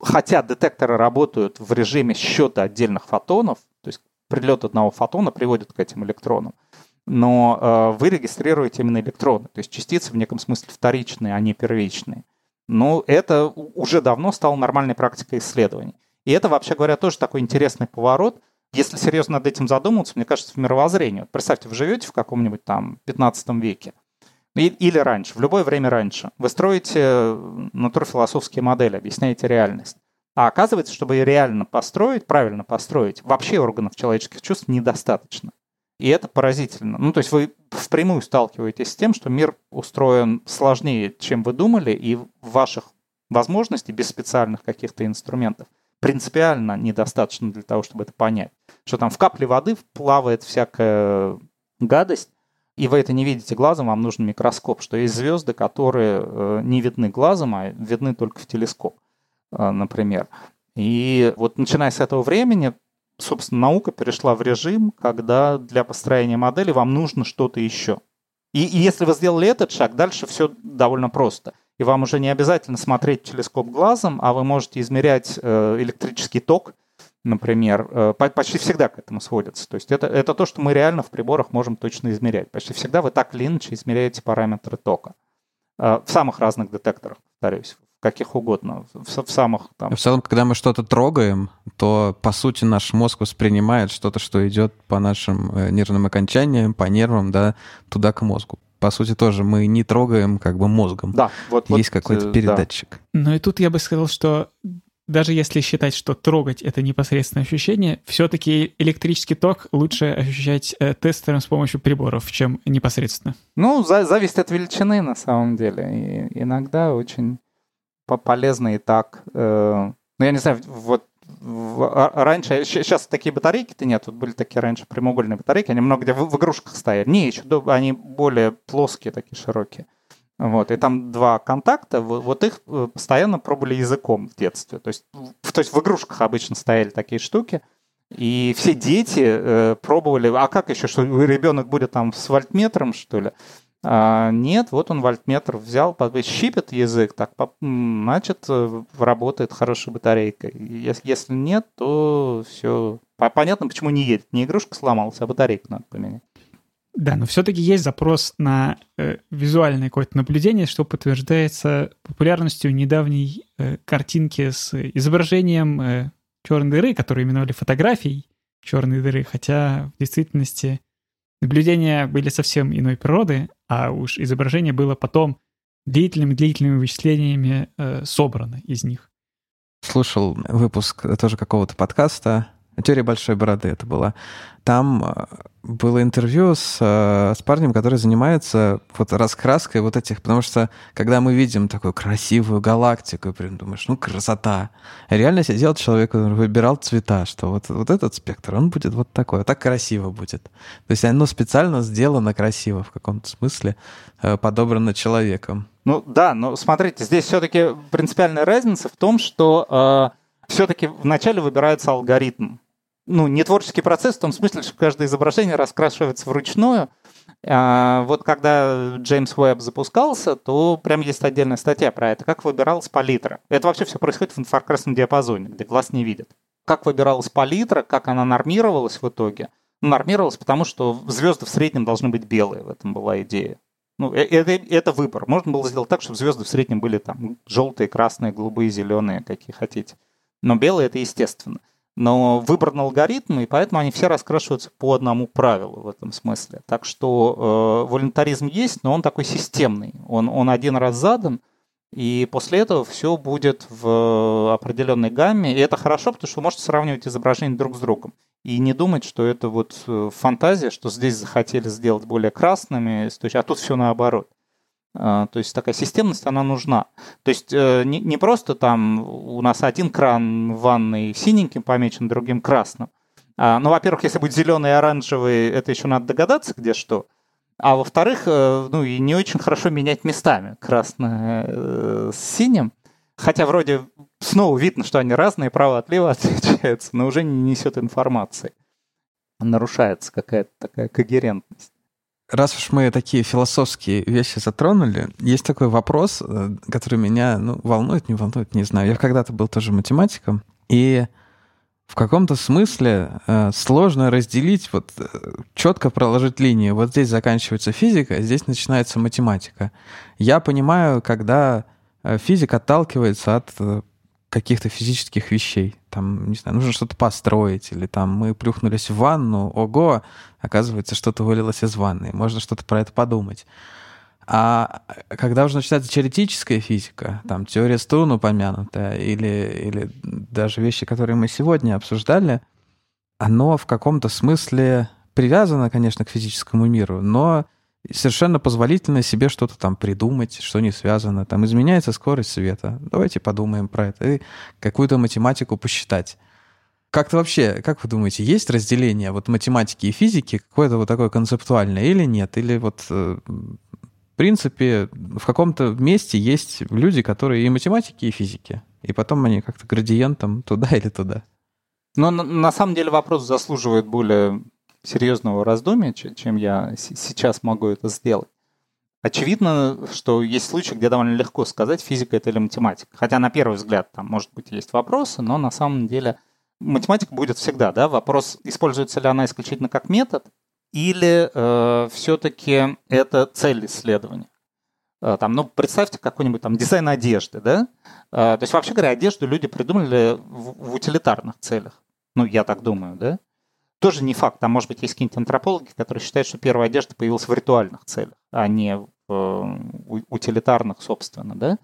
Хотя детекторы работают в режиме счета отдельных фотонов, то есть прилет одного фотона приводит к этим электронам, но э, вы регистрируете именно электроны, то есть частицы в неком смысле вторичные, а не первичные. Но это уже давно стало нормальной практикой исследований. И это, вообще говоря, тоже такой интересный поворот. Если серьезно над этим задуматься, мне кажется, в мировоззрении. Вот представьте, вы живете в каком-нибудь там 15 веке, или раньше, в любое время раньше. Вы строите натурфилософские модели, объясняете реальность. А оказывается, чтобы реально построить, правильно построить, вообще органов человеческих чувств недостаточно. И это поразительно. Ну, то есть вы впрямую сталкиваетесь с тем, что мир устроен сложнее, чем вы думали, и ваших возможностей без специальных каких-то инструментов принципиально недостаточно для того, чтобы это понять. Что там в капле воды плавает всякая гадость, и вы это не видите глазом, вам нужен микроскоп, что есть звезды, которые э, не видны глазом, а видны только в телескоп, э, например. И вот начиная с этого времени, собственно, наука перешла в режим, когда для построения модели вам нужно что-то еще. И, и если вы сделали этот шаг, дальше все довольно просто. И вам уже не обязательно смотреть телескоп глазом, а вы можете измерять э, электрический ток, например, э, почти всегда к этому сводится. То есть это, это то, что мы реально в приборах можем точно измерять. Почти всегда вы так или иначе измеряете параметры тока. Э, в самых разных детекторах, повторюсь, в каких угодно, в, в самых там... В целом, когда мы что-то трогаем, то, по сути, наш мозг воспринимает что-то, что идет по нашим нервным окончаниям, по нервам, да, туда к мозгу по сути, тоже мы не трогаем как бы мозгом. Да, вот есть вот, какой-то передатчик. Да. Ну и тут я бы сказал, что даже если считать, что трогать это непосредственное ощущение, все-таки электрический ток лучше ощущать э, тестером с помощью приборов, чем непосредственно. Ну, за, зависит от величины на самом деле. И иногда очень полезно и так. Э, ну, я не знаю, вот раньше, сейчас такие батарейки-то нет, тут были такие раньше прямоугольные батарейки, они много где в, в игрушках стояли. Не, еще они более плоские, такие широкие. Вот, и там два контакта, вот их э, постоянно пробовали языком в детстве. То есть, то есть в игрушках обычно стояли такие штуки, и все дети э, пробовали, а как еще, что ребенок будет там с вольтметром, что ли? А, нет, вот он вольтметр взял, щипет язык, так, значит, э, работает хорошая батарейка. Если, если нет, то все. Понятно, почему не едет. Не игрушка сломалась, а батарейку надо поменять. Да, но все-таки есть запрос на э, визуальное какое-то наблюдение, что подтверждается популярностью недавней э, картинки с изображением э, черной дыры, которую именовали фотографией черной дыры, хотя в действительности наблюдения были совсем иной природы, а уж изображение было потом длительными-длительными вычислениями э, собрано из них. Слушал выпуск тоже какого-то подкаста Теория большой бороды это была. Там э, было интервью с, э, с парнем, который занимается вот раскраской вот этих, потому что когда мы видим такую красивую галактику, прям думаешь, ну красота. Реально сидел человек, который выбирал цвета, что вот, вот этот спектр, он будет вот такой, вот так красиво будет. То есть оно специально сделано красиво в каком-то смысле, э, подобрано человеком. Ну да, но смотрите, здесь все-таки принципиальная разница в том, что э, все-таки вначале выбирается алгоритм ну, не творческий процесс в том смысле, что каждое изображение раскрашивается вручную. А вот когда Джеймс Уэбб запускался, то прям есть отдельная статья про это, как выбиралась палитра. Это вообще все происходит в инфракрасном диапазоне, где глаз не видит. Как выбиралась палитра, как она нормировалась в итоге. Ну, нормировалась, потому что звезды в среднем должны быть белые, в этом была идея. Ну, э, это, это выбор. Можно было сделать так, чтобы звезды в среднем были там желтые, красные, голубые, зеленые, какие хотите. Но белые это естественно но выбран алгоритм, и поэтому они все раскрашиваются по одному правилу в этом смысле. Так что э, волонтаризм есть, но он такой системный. Он, он один раз задан, и после этого все будет в определенной гамме. И это хорошо, потому что вы можете сравнивать изображения друг с другом. И не думать, что это вот э, фантазия, что здесь захотели сделать более красными, а тут все наоборот. А, то есть такая системность, она нужна. То есть э, не, просто там у нас один кран в ванной синеньким помечен, другим красным. А, ну, во-первых, если будет зеленый и оранжевый, это еще надо догадаться, где что. А во-вторых, э, ну и не очень хорошо менять местами красное э, с синим. Хотя вроде снова видно, что они разные, право-отлево отличаются, но уже не несет информации. Нарушается какая-то такая когерентность раз уж мы такие философские вещи затронули, есть такой вопрос, э, который меня ну, волнует, не волнует, не знаю. Я когда-то был тоже математиком, и в каком-то смысле э, сложно разделить, вот э, четко проложить линию. Вот здесь заканчивается физика, а здесь начинается математика. Я понимаю, когда э, физик отталкивается от каких-то физических вещей. Там, не знаю, нужно что-то построить, или там мы плюхнулись в ванну, ого, оказывается, что-то вылилось из ванны. Можно что-то про это подумать. А когда уже начинается теоретическая физика, там теория струн упомянутая, или, или даже вещи, которые мы сегодня обсуждали, оно в каком-то смысле привязано, конечно, к физическому миру, но совершенно позволительно себе что-то там придумать, что не связано. Там изменяется скорость света. Давайте подумаем про это. И какую-то математику посчитать. Как-то вообще, как вы думаете, есть разделение вот математики и физики, какое-то вот такое концептуальное или нет? Или вот э, в принципе в каком-то месте есть люди, которые и математики, и физики, и потом они как-то градиентом туда или туда? Но на, на самом деле вопрос заслуживает более серьезного раздумья, чем я сейчас могу это сделать. Очевидно, что есть случаи, где довольно легко сказать, физика это или математика. Хотя на первый взгляд там, может быть, есть вопросы, но на самом деле математика будет всегда, да? Вопрос, используется ли она исключительно как метод, или э, все-таки это цель исследования. Э, там, ну, представьте какой-нибудь там дизайн одежды, да? Э, то есть, вообще говоря, одежду люди придумали в, в утилитарных целях. Ну, я так думаю, да? Тоже не факт. Там, может быть, есть какие-нибудь антропологи, которые считают, что первая одежда появилась в ритуальных целях, а не в э, утилитарных, собственно, да?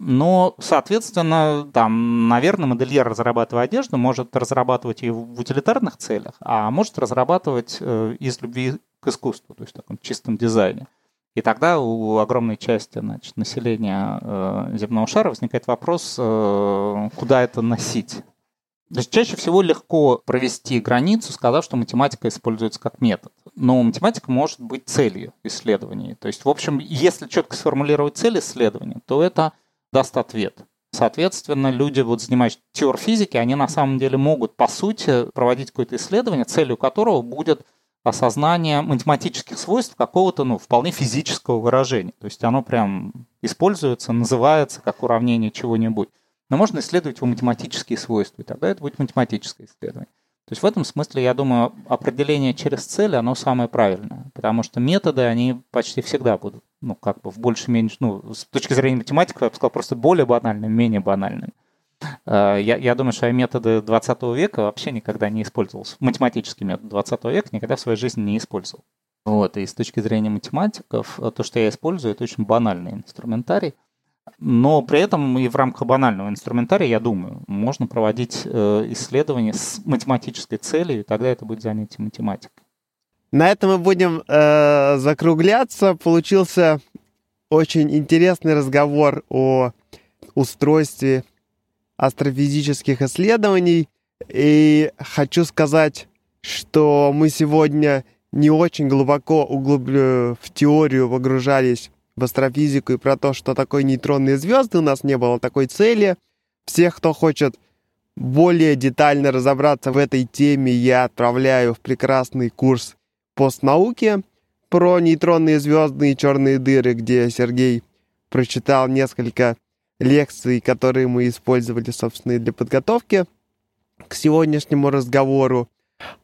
Но, соответственно, там, наверное, модельер, разрабатывая одежду, может разрабатывать ее в утилитарных целях, а может разрабатывать э, из любви к искусству, то есть в таком чистом дизайне. И тогда у огромной части значит, населения э, земного шара возникает вопрос, куда это носить. То есть чаще всего легко провести границу, сказав, что математика используется как метод. Но математика может быть целью исследований. То есть, в общем, если четко сформулировать цель исследования, то это даст ответ. Соответственно, люди, вот занимающиеся теорией физики, они на самом деле могут, по сути, проводить какое-то исследование, целью которого будет осознание математических свойств какого-то, ну, вполне физического выражения. То есть оно прям используется, называется как уравнение чего-нибудь. Но можно исследовать его математические свойства, и тогда это будет математическое исследование. То есть в этом смысле, я думаю, определение через цель, оно самое правильное, потому что методы, они почти всегда будут, ну, как бы в больше меньше, ну, с точки зрения математики, я бы сказал, просто более банальными, менее банальными. А, я, я думаю, что методы 20 века вообще никогда не использовался. Математический метод 20 века никогда в своей жизни не использовал. Вот, и с точки зрения математиков, то, что я использую, это очень банальный инструментарий. Но при этом и в рамках банального инструментария, я думаю, можно проводить э, исследования с математической целью, и тогда это будет занятие математикой. На этом мы будем э, закругляться. Получился очень интересный разговор о устройстве астрофизических исследований. И хочу сказать, что мы сегодня не очень глубоко углубля... в теорию погружались в астрофизику и про то, что такое нейтронные звезды, у нас не было такой цели. Всех, кто хочет более детально разобраться в этой теме, я отправляю в прекрасный курс постнауки про нейтронные звезды и черные дыры, где Сергей прочитал несколько лекций, которые мы использовали, собственно, для подготовки к сегодняшнему разговору.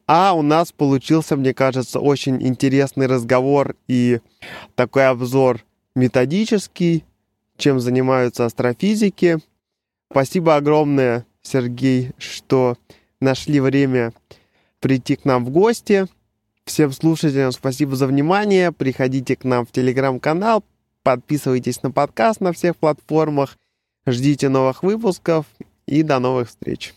А у нас получился, мне кажется, очень интересный разговор и такой обзор методический, чем занимаются астрофизики. Спасибо огромное, Сергей, что нашли время прийти к нам в гости. Всем слушателям спасибо за внимание. Приходите к нам в телеграм-канал, подписывайтесь на подкаст на всех платформах, ждите новых выпусков и до новых встреч.